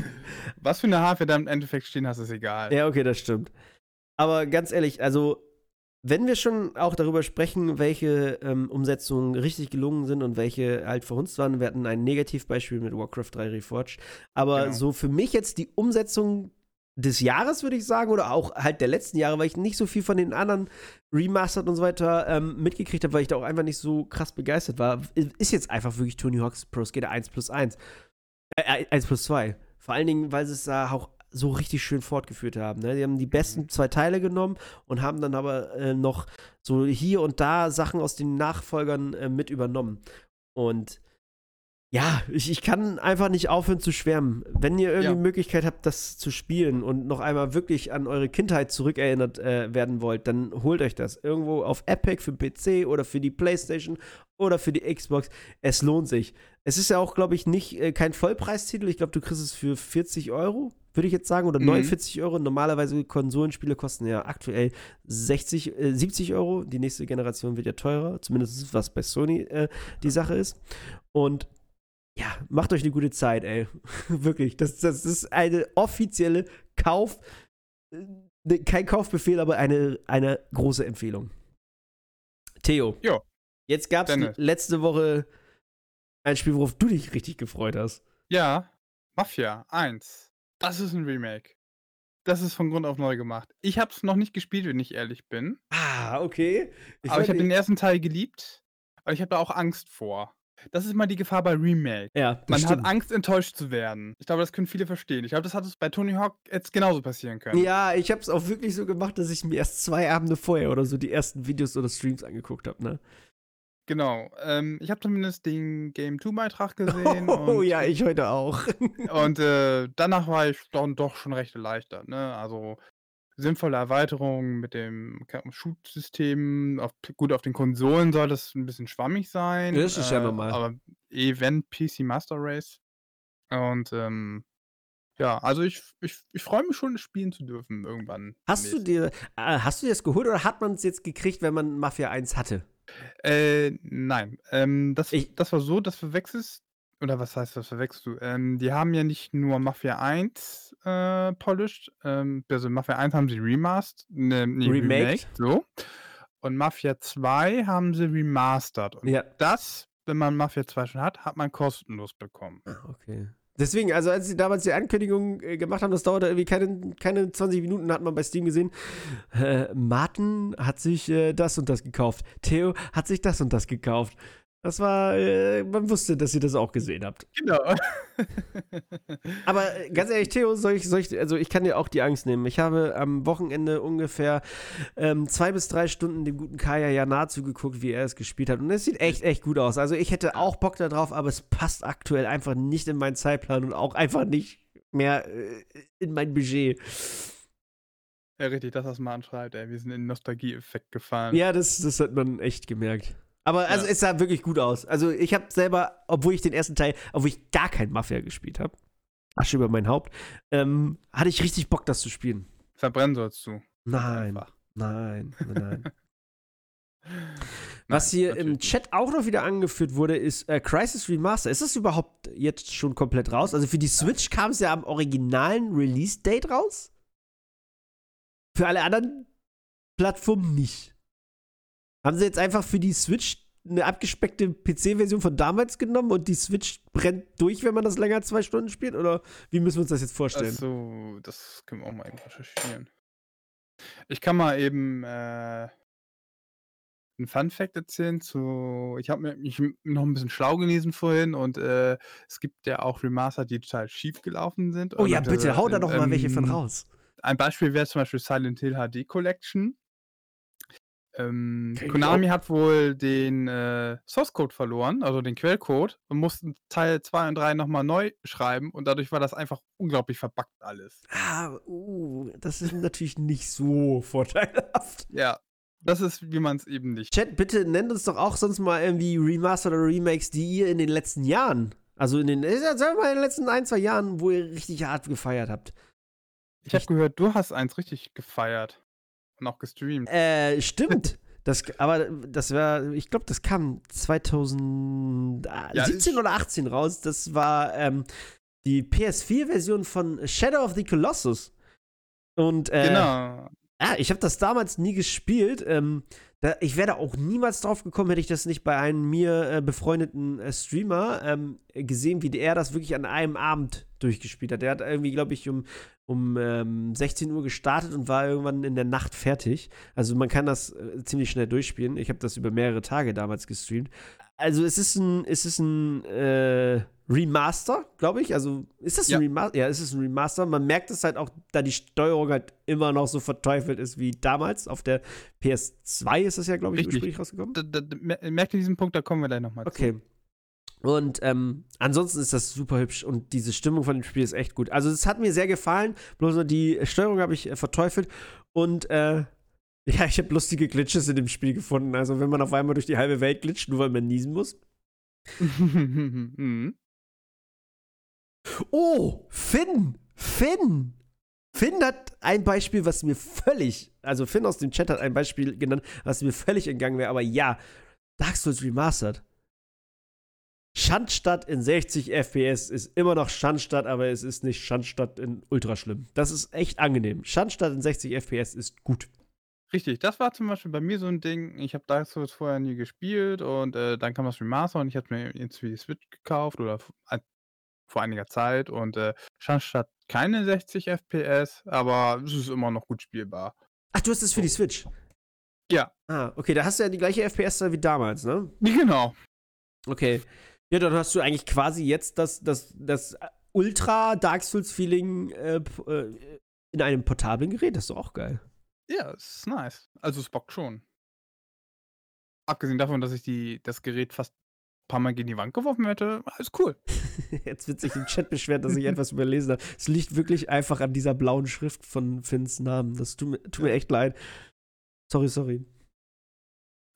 *laughs* Was für eine Hardware da im Endeffekt stehen hast, ist egal. Ja, okay, das stimmt. Aber ganz ehrlich, also, wenn wir schon auch darüber sprechen, welche ähm, Umsetzungen richtig gelungen sind und welche halt verhunzt waren, wir hatten ein Negativbeispiel mit Warcraft 3 Reforged. Aber Genau. so für mich jetzt die Umsetzung des Jahres, würde ich sagen, oder auch halt der letzten Jahre, weil ich nicht so viel von den anderen Remastered und so weiter ähm, mitgekriegt habe, weil ich da auch einfach nicht so krass begeistert war, ist jetzt einfach wirklich Tony Hawk's Pro Skater 1 plus 1. Äh, 1 plus 2. Vor allen Dingen, weil sie es da auch so richtig schön fortgeführt haben. Ne? Die haben die besten zwei Teile genommen und haben dann aber äh, noch so hier und da Sachen aus den Nachfolgern äh, mit übernommen. Und ja, ich, ich kann einfach nicht aufhören zu schwärmen. Wenn ihr irgendwie Ja. Möglichkeit habt, das zu spielen und noch einmal wirklich an eure Kindheit zurückerinnert äh, werden wollt, dann holt euch das. Irgendwo auf Epic für PC oder für die Playstation oder für die Xbox. Es lohnt sich. Es ist ja auch, glaube ich, nicht äh, kein Vollpreistitel. Ich glaube, du kriegst es für 40 Euro, würde ich jetzt sagen, oder Mhm. 49 Euro. Normalerweise Konsolenspiele kosten ja aktuell 60, äh, 70 Euro. Die nächste Generation wird ja teurer, zumindest was bei Sony äh, die Sache ist. Und ja, macht euch eine gute Zeit, ey. *laughs* Wirklich. Das, das ist eine offizielle Kauf, äh, kein Kaufbefehl, aber eine, eine große Empfehlung. Theo. Ja. Jetzt gab es letzte Woche ein Spiel, worauf du dich richtig gefreut hast. Ja, Mafia 1. Das ist ein Remake. Das ist von Grund auf neu gemacht. Ich habe es noch nicht gespielt, wenn ich ehrlich bin. Ah, okay. aber ich habe den ersten Teil geliebt. Aber ich habe da auch Angst vor. Das ist mal die Gefahr bei Remake. Ja, Man stimmt. hat Angst, enttäuscht zu werden. Ich glaube, das können viele verstehen. Ich glaube, das hat es bei Tony Hawk jetzt genauso passieren können. Ja, ich habe es auch wirklich so gemacht, dass ich mir erst zwei Abende vorher oder so die ersten Videos oder Streams angeguckt habe, ne? Genau. Ähm, ich habe zumindest den Game 2-Beitrag gesehen. *laughs* Oh ja, ich heute auch. Und äh, danach war ich dann doch schon recht erleichtert. Ne? Also sinnvolle Erweiterungen mit dem Shoot-System. Auf, gut, auf den Konsolen soll das ein bisschen schwammig sein. Das ist ja äh, normal. Aber Event PC Master Race. Und ähm, ja, also ich, ich, ich freue mich schon, es spielen zu dürfen irgendwann. Hast du dir, äh, hast du dir das geholt oder hat man es jetzt gekriegt, wenn man Mafia 1 hatte? Äh, nein. Ähm, das, Ich- das war so, das verwechselst. Oder was heißt, das verwechselst du? Ähm, die haben ja nicht nur Mafia 1 äh, polished, ähm, also Mafia 1 haben sie remastered, ne, nee, Remaked. remaked, so. Und Mafia 2 haben sie remastered. Und Ja. das, wenn man Mafia 2 schon hat, hat man kostenlos bekommen. Ah, okay. Deswegen, also als sie damals die Ankündigung äh, gemacht haben, das dauerte irgendwie keine, keine 20 Minuten, hat man bei Steam gesehen. Äh, Martin hat sich äh, das und das gekauft. Theo hat sich das und das gekauft. Das war, äh, man wusste, dass ihr das auch gesehen habt. Genau. *laughs* Aber äh, ganz ehrlich, Theo, soll ich, soll ich, also ich kann dir auch die Angst nehmen. Ich habe am Wochenende ungefähr ähm, zwei bis drei Stunden dem guten Kaya Jana zugeguckt, wie er es gespielt hat. Und es sieht echt, echt gut aus. Also ich hätte auch Bock darauf, aber es passt aktuell einfach nicht in meinen Zeitplan und auch einfach nicht mehr äh, in mein Budget. ja, richtig, das, was man schreibt, ey. Wir sind in den Nostalgie-Effekt gefallen. Ja, das, das hat man echt gemerkt. Aber also Ja. es sah wirklich gut aus. Also ich habe selber, obwohl ich den ersten Teil, obwohl ich gar kein Mafia gespielt habe, Asche über mein Haupt, ähm, hatte ich richtig Bock, das zu spielen. Verbrennen sollst du. Nein, Einfach. nein, nein, nein. *laughs* *laughs* Was hier im natürlich Chat auch noch wieder angeführt wurde, ist äh, Crisis Remaster. Ist das überhaupt jetzt schon komplett raus? Also für die Switch kam es ja am originalen Release-Date raus. Für alle anderen Plattformen nicht. Haben sie jetzt einfach für die Switch eine abgespeckte PC-Version von damals genommen und die Switch brennt durch, wenn man das länger als zwei Stunden spielt? Oder wie müssen wir uns das jetzt vorstellen? Achso, das können wir auch mal eben recherchieren. Ich kann mal eben äh, einen Fun-Fact erzählen zu. Ich habe mich noch ein bisschen schlau gelesen vorhin und äh, es gibt ja auch Remaster, die total schief gelaufen sind. oh ja, bitte, äh, hau da doch mal welche von ähm, raus. Ein Beispiel wäre zum Beispiel Silent Hill HD Collection. Ähm, Konami hat wohl den äh, Source Code verloren, also den Quellcode, und mussten Teil 2 und 3 nochmal neu schreiben und dadurch war das einfach unglaublich verbuggt alles. Ah, uh, das ist natürlich nicht so *laughs* vorteilhaft. Ja, das ist, wie man es eben nicht. Chat, bitte nennt uns doch auch sonst mal irgendwie Remaster oder Remakes, die ihr in den letzten Jahren, also in den, äh, sagen wir mal in den letzten ein, zwei Jahren, wo ihr richtig hart gefeiert habt. Ich habe gehört, du hast eins richtig gefeiert auch gestreamt. Äh, stimmt. Das, aber das war, ich glaube, das kam 2017 Ja, ist- oder 18 raus. Das war ähm, die PS4-Version von Shadow of the Colossus. Und äh, genau. Ah, ich habe das damals nie gespielt. Ähm, da, ich wäre da auch niemals drauf gekommen, hätte ich das nicht bei einem mir äh, befreundeten äh, Streamer ähm, gesehen, wie er das wirklich an einem Abend durchgespielt hat. Der hat irgendwie, glaube ich, um, um ähm, 16 Uhr gestartet und war irgendwann in der Nacht fertig. Also man kann das äh, ziemlich schnell durchspielen. Ich habe das über mehrere Tage damals gestreamt. Also es ist ein, es ist ein äh, Remaster, glaube ich. Also ist das ein Ja. Remaster? Ja, es ist ein Remaster. Man merkt es halt auch, da die Steuerung halt immer noch so verteufelt ist wie damals. Auf der PS2 ist das ja, glaube ich, Richtig. ursprünglich rausgekommen. Da, da, merkt ihr diesen Punkt, da kommen wir gleich nochmal Okay. Und ähm, ansonsten ist das super hübsch und diese Stimmung von dem Spiel ist echt gut. Also es hat mir sehr gefallen, bloß nur die Steuerung habe ich äh, verteufelt und äh, *laughs* ja, ich habe lustige Glitches in dem Spiel gefunden. Also wenn man auf einmal durch die halbe Welt glitscht, nur weil man niesen muss. Mhm. Oh, Finn! Finn! Finn hat ein Beispiel, was mir völlig, also Finn aus dem Chat hat ein Beispiel genannt, was mir völlig entgangen wäre, aber ja, Dark Souls Remastered. Schandstadt in 60 FPS ist immer noch Schandstadt, aber es ist nicht Schandstadt in ultra schlimm. Das ist echt angenehm. Schandstadt in 60 FPS ist gut. Richtig, das war zum Beispiel bei mir so ein Ding. Ich habe Dark Souls vorher nie gespielt und äh, dann kam das Remaster und ich habe mir jetzt für die Switch gekauft oder vor einiger Zeit und äh, Schandstadt keine 60 FPS, aber es ist immer noch gut spielbar. Ach, du hast es für die Switch. Ja. Ah, okay, da hast du ja die gleiche FPS-Zahl wie damals, ne? Genau. Okay. Ja, dann hast du eigentlich quasi jetzt das, das, das Ultra Dark Souls-Feeling äh, äh, in einem portablen Gerät. Das ist doch auch geil. Ja, es ist nice. Also es bockt schon. Abgesehen davon, dass ich die, das Gerät fast ein paar Mal gegen die Wand geworfen hätte, alles cool. *laughs* Jetzt wird sich im Chat beschwert, dass ich etwas überlesen habe. Es liegt wirklich einfach an dieser blauen Schrift von Finns Namen. Das tut mir, tut mir echt leid. Sorry, sorry.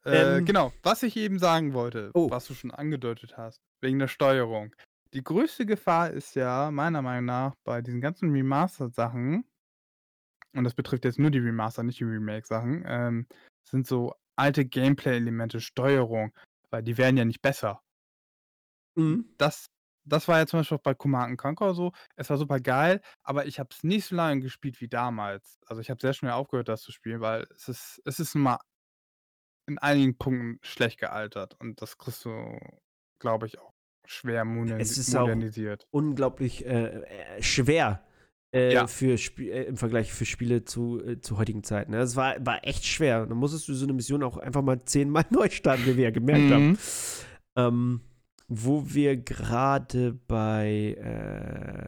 Äh, Ähm. genau, was ich eben sagen wollte, Oh. was du schon angedeutet hast, wegen der Steuerung. Die größte Gefahr ist ja, meiner Meinung nach, bei diesen ganzen Remastered-Sachen, und das betrifft jetzt nur die Remaster, nicht die Remake-Sachen, ähm, sind so alte Gameplay-Elemente, Steuerung, weil die werden ja nicht besser. Mhm. Das, das war ja zum Beispiel auch bei Command Conquer so. Es war super geil, aber ich habe es nicht so lange gespielt wie damals. Also ich habe sehr schnell aufgehört, das zu spielen, weil es ist, es ist nun mal in einigen Punkten schlecht gealtert und das kriegst du, glaube ich, auch schwer moder Es ist auch modernisiert. unglaublich äh, äh, schwer äh, Ja. für äh, im Vergleich für Spiele zu, äh, zu heutigen Zeiten. ne? Es war, war echt schwer. Dann musstest du so eine Mission auch einfach mal zehnmal *laughs* neu starten, wie wir ja gemerkt haben. Mhm. Ähm, wo wir gerade bei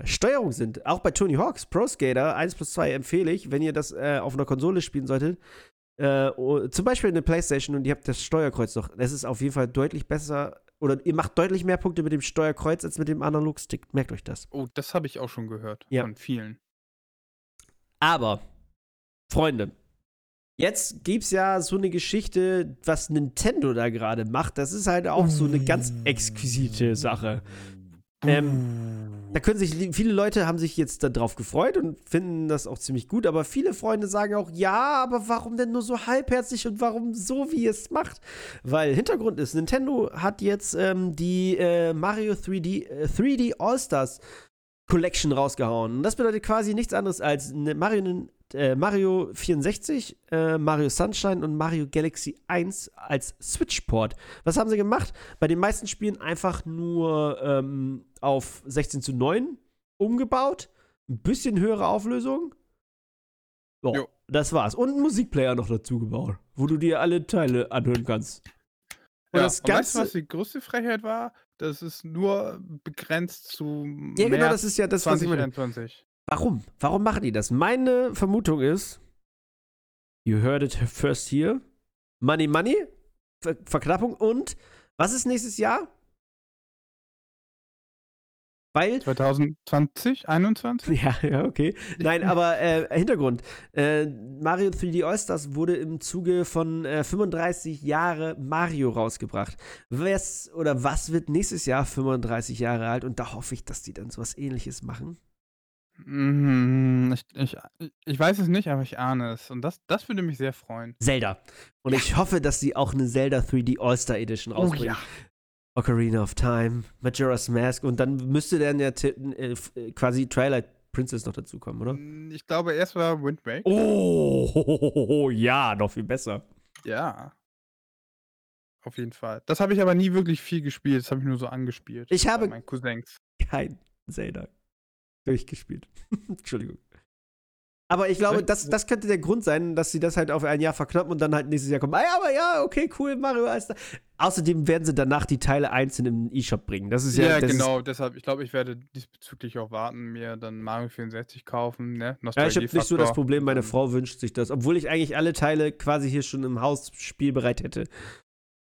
äh, Steuerung sind, auch bei Tony Hawks Pro Skater 1 plus 2 empfehle ich, wenn ihr das äh, auf einer Konsole spielen solltet, äh, o- zum Beispiel eine Playstation und ihr habt das Steuerkreuz noch, das ist auf jeden Fall deutlich besser oder ihr macht deutlich mehr Punkte mit dem Steuerkreuz als mit dem Analogstick. Merkt euch das. Oh, das habe ich auch schon gehört Ja. von vielen. Aber, Freunde, jetzt gibt's ja so eine Geschichte, was Nintendo da gerade macht. Das ist halt auch so eine ganz exquisite Sache. Ähm, da können sich viele Leute haben sich jetzt darauf gefreut und finden das auch ziemlich gut, aber viele Freunde sagen auch, ja, aber warum denn nur so halbherzig und warum so, wie es macht? Weil Hintergrund ist, Nintendo hat jetzt ähm, die äh, Mario 3D, äh, 3D All-Stars Collection rausgehauen. Und das bedeutet quasi nichts anderes als eine Mario, äh, Mario 64, äh, Mario Sunshine und Mario Galaxy 1 als Switch-Port. Was haben sie gemacht? Bei den meisten Spielen einfach nur ähm, auf 16 zu 9 umgebaut. Ein bisschen höhere Auflösung. Jo. das war's. Und einen Musikplayer noch dazu gebaut, wo du dir alle Teile anhören kannst. Und Ja, das und weißt du, Ganze. was die größte Frechheit war? Das ist nur begrenzt zu ja, genau, das ist ja das, was ich meine. 2021. Warum? Warum machen die das? Meine Vermutung ist, you heard it first here. Money, money, Ver Verknappung und was ist nächstes Jahr? Weil 2020, 21? Ja, ja, okay. Nein, aber äh, Hintergrund. Äh, Mario 3D All-Stars wurde im Zuge von äh, 35 Jahre Mario rausgebracht. Was oder was wird nächstes Jahr 35 Jahre alt? Und da hoffe ich, dass die dann sowas ähnliches machen. Mhm, ich, ich, ich weiß es nicht, aber ich ahne es. Und das, das würde mich sehr freuen. Zelda. Und ich hoffe, dass sie auch eine Zelda 3D All-Star Edition Oh rausbringen. Ocarina of Time, Majora's Mask und dann müsste dann ja äh, äh, quasi Twilight Princess noch dazukommen, oder? Mm, Ich glaube, erst war Wind Waker. Oh, *laughs* ja, noch viel besser. Ja. Auf jeden Fall. Das habe ich aber nie wirklich viel gespielt. Das habe ich nur so angespielt. Ich habe- meinen Cousins. Kein Zelda durchgespielt. *laughs* Entschuldigung. Aber ich glaube, das, das könnte der Grund sein, dass sie das halt auf ein Jahr verknappen und dann halt nächstes Jahr kommen. Ah, ja, aber ja, okay, cool, Mario als Außerdem werden sie danach die Teile einzeln im E-Shop bringen. Das ist ja, Ja, das genau. Deshalb, ich glaube, ich werde diesbezüglich auch warten, mir dann Mario 64 kaufen. Ne? Ist, ja, ich habe nicht so das. Problem, meine Und- Frau wünscht sich das, obwohl ich eigentlich alle Teile quasi hier schon im Haus spielbereit hätte.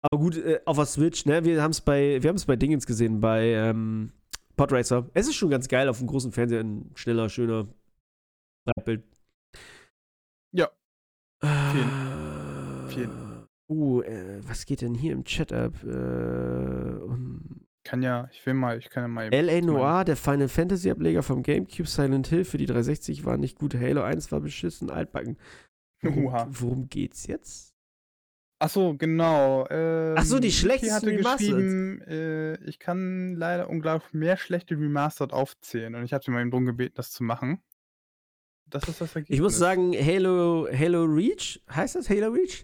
Aber gut, äh, auf der Switch, ne? Wir haben es bei, wir haben es bei Dingens gesehen, bei ähm, Podracer. Es ist schon ganz geil auf dem großen Fernseher, ein schneller, schöner Breitbild. Ja. Vielen. Vielen. Uh, äh, was geht denn hier im Chat ab? Äh, um, Kann ja, ich will mal, ich kann ja mal. L.A. Noir, der Final Fantasy Ableger vom GameCube, Silent Hill für die 360 war nicht gut. Halo 1 war beschissen, altbacken. Worum, Oha. worum geht's jetzt? Ach so, genau. Ähm, Ach so, die Vicky schlechtesten hatte Remastered. geschrieben, äh, ich kann leider unglaublich mehr schlechte Remastered aufzählen. Und ich habe sie mal eben drum gebeten, das zu machen. Das ist das Ergebnis. Ich muss sagen, Halo, Halo Reach, heißt das Halo Reach?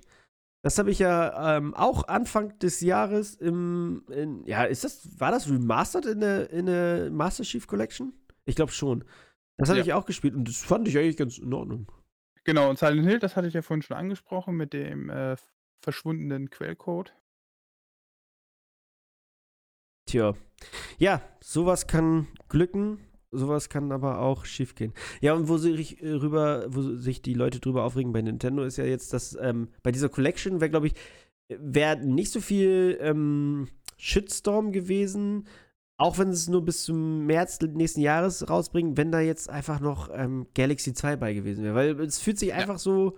Das habe ich ja ähm, auch Anfang des Jahres im, in, ja, ist das, war das remastered in der, in der Master Chief Collection? Ich glaube schon. Das habe Ja. ich auch gespielt und das fand ich eigentlich ganz in Ordnung. Genau, und Silent Hill, das hatte ich ja vorhin schon angesprochen mit dem äh, verschwundenen Quellcode. Tja. Ja, sowas kann glücken, sowas kann aber auch schief gehen. Ja, und wo sich äh, rüber, wo sich die Leute drüber aufregen bei Nintendo, ist ja jetzt, dass ähm, bei dieser Collection wäre, glaube ich, wäre nicht so viel ähm, Shitstorm gewesen, auch wenn sie es nur bis zum März nächsten Jahres rausbringen, wenn da jetzt einfach noch ähm, Galaxy 2 bei gewesen wäre. Weil es fühlt sich einfach so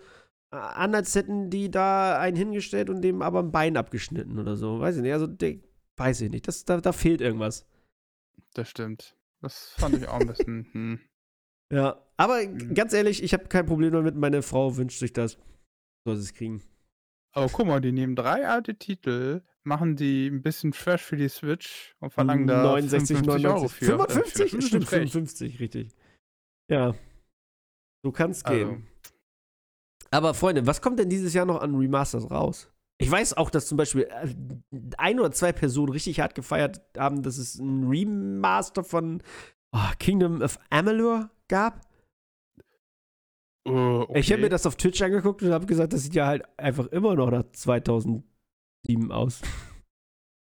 an, als hätten die da einen hingestellt und dem aber ein Bein abgeschnitten oder so. Weiß ich nicht. Also, der, weiß ich nicht. Das, da, da fehlt irgendwas. Das stimmt. Das fand ich auch ein bisschen. *laughs* Hm. Ja, aber Mhm. ganz ehrlich, ich habe kein Problem damit. Meine Frau wünscht sich das. Soll sie es kriegen. Aber guck mal, die nehmen drei alte Titel, machen die ein bisschen fresh für die Switch und verlangen da 69, 55 Euro 99. für. 55? Äh, Stimmt, ist recht. 55, richtig. Ja. So kann es Also, gehen. Aber Freunde, was kommt denn dieses Jahr noch an Remasters raus? Ich weiß auch, dass zum Beispiel äh, ein oder zwei Personen richtig hart gefeiert haben, dass es ein Remaster von oh, Kingdom of Amalur gab. Uh, okay. Ich habe mir das auf Twitch angeguckt und habe gesagt, das sieht ja halt einfach immer noch nach 2007 aus.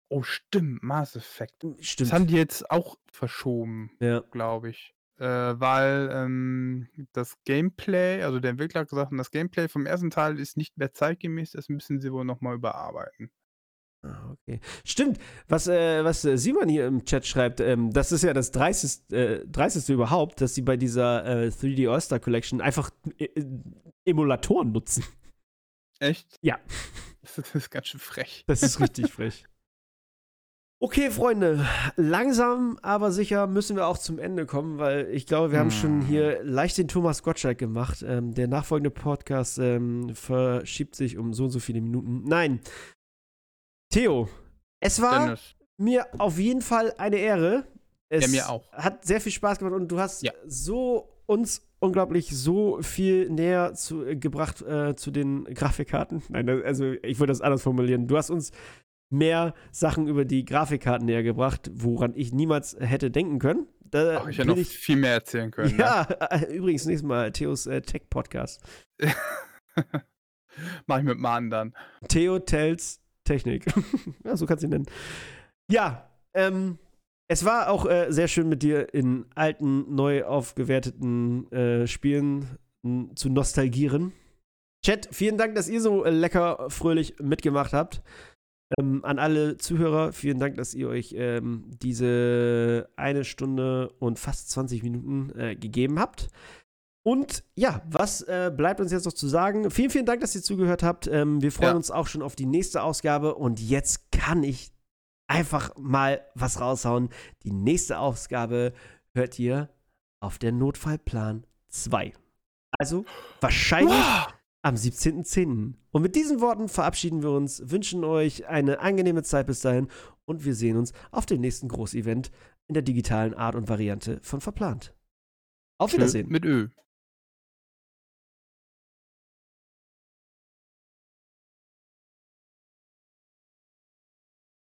Oh, stimmt, Mass Effect. Stimmt. Das haben die jetzt auch verschoben, ja. glaube ich. Äh, weil ähm, das Gameplay, also der Entwickler hat gesagt, das Gameplay vom ersten Teil ist nicht mehr zeitgemäß, das müssen sie wohl nochmal überarbeiten. Ah, okay. Stimmt, was, äh, was äh, Simon hier im Chat schreibt, ähm, das ist ja das 30. Äh, 30. überhaupt, dass sie bei dieser äh, 3D All-Star Collection einfach äh, Emulatoren nutzen. Echt? Ja. Das ist ganz schön frech. Das ist richtig frech. Okay, Freunde, langsam aber sicher müssen wir auch zum Ende kommen, weil ich glaube, wir haben schon hier leicht den Thomas Gottschalk gemacht. Ähm, der nachfolgende Podcast ähm, verschiebt sich um so und so viele Minuten. Nein. Theo, es war Dennis. mir auf jeden Fall eine Ehre. Es Ja, mir auch. hat sehr viel Spaß gemacht und du hast Ja. so uns unglaublich so viel näher zu, äh, gebracht äh, zu den Grafikkarten. Nein, also ich würde das anders formulieren. Du hast uns mehr Sachen über die Grafikkarten näher gebracht, woran ich niemals hätte denken können. Da Ach, ich hätte noch viel mehr erzählen können. ja, äh, übrigens nächstes Mal Theos äh, Tech Podcast. Ne? *laughs* Mach ich mit Mahn dann. Theo tells Technik. *laughs* ja, so kannst du ihn nennen. Ja, ähm, es war auch äh, sehr schön mit dir in alten, neu aufgewerteten äh, Spielen m, zu nostalgieren. Chat, vielen Dank, dass ihr so äh, lecker fröhlich mitgemacht habt. Ähm, an alle Zuhörer, vielen Dank, dass ihr euch ähm, diese eine Stunde und fast 20 Minuten äh, gegeben habt. Und ja, was äh, bleibt uns jetzt noch zu sagen? Vielen, vielen Dank, dass ihr zugehört habt. Ähm, wir freuen Ja. uns auch schon auf die nächste Ausgabe. Und jetzt kann ich einfach mal was raushauen. Die nächste Ausgabe hört ihr auf der Notfallplan 2. Also wahrscheinlich Wow. Am 17.10. Und mit diesen Worten verabschieden wir uns, wünschen euch eine angenehme Zeit bis dahin und wir sehen uns auf dem nächsten Großevent in der digitalen Art und Variante von Verplant. Auf Wiedersehen. Mit Ö.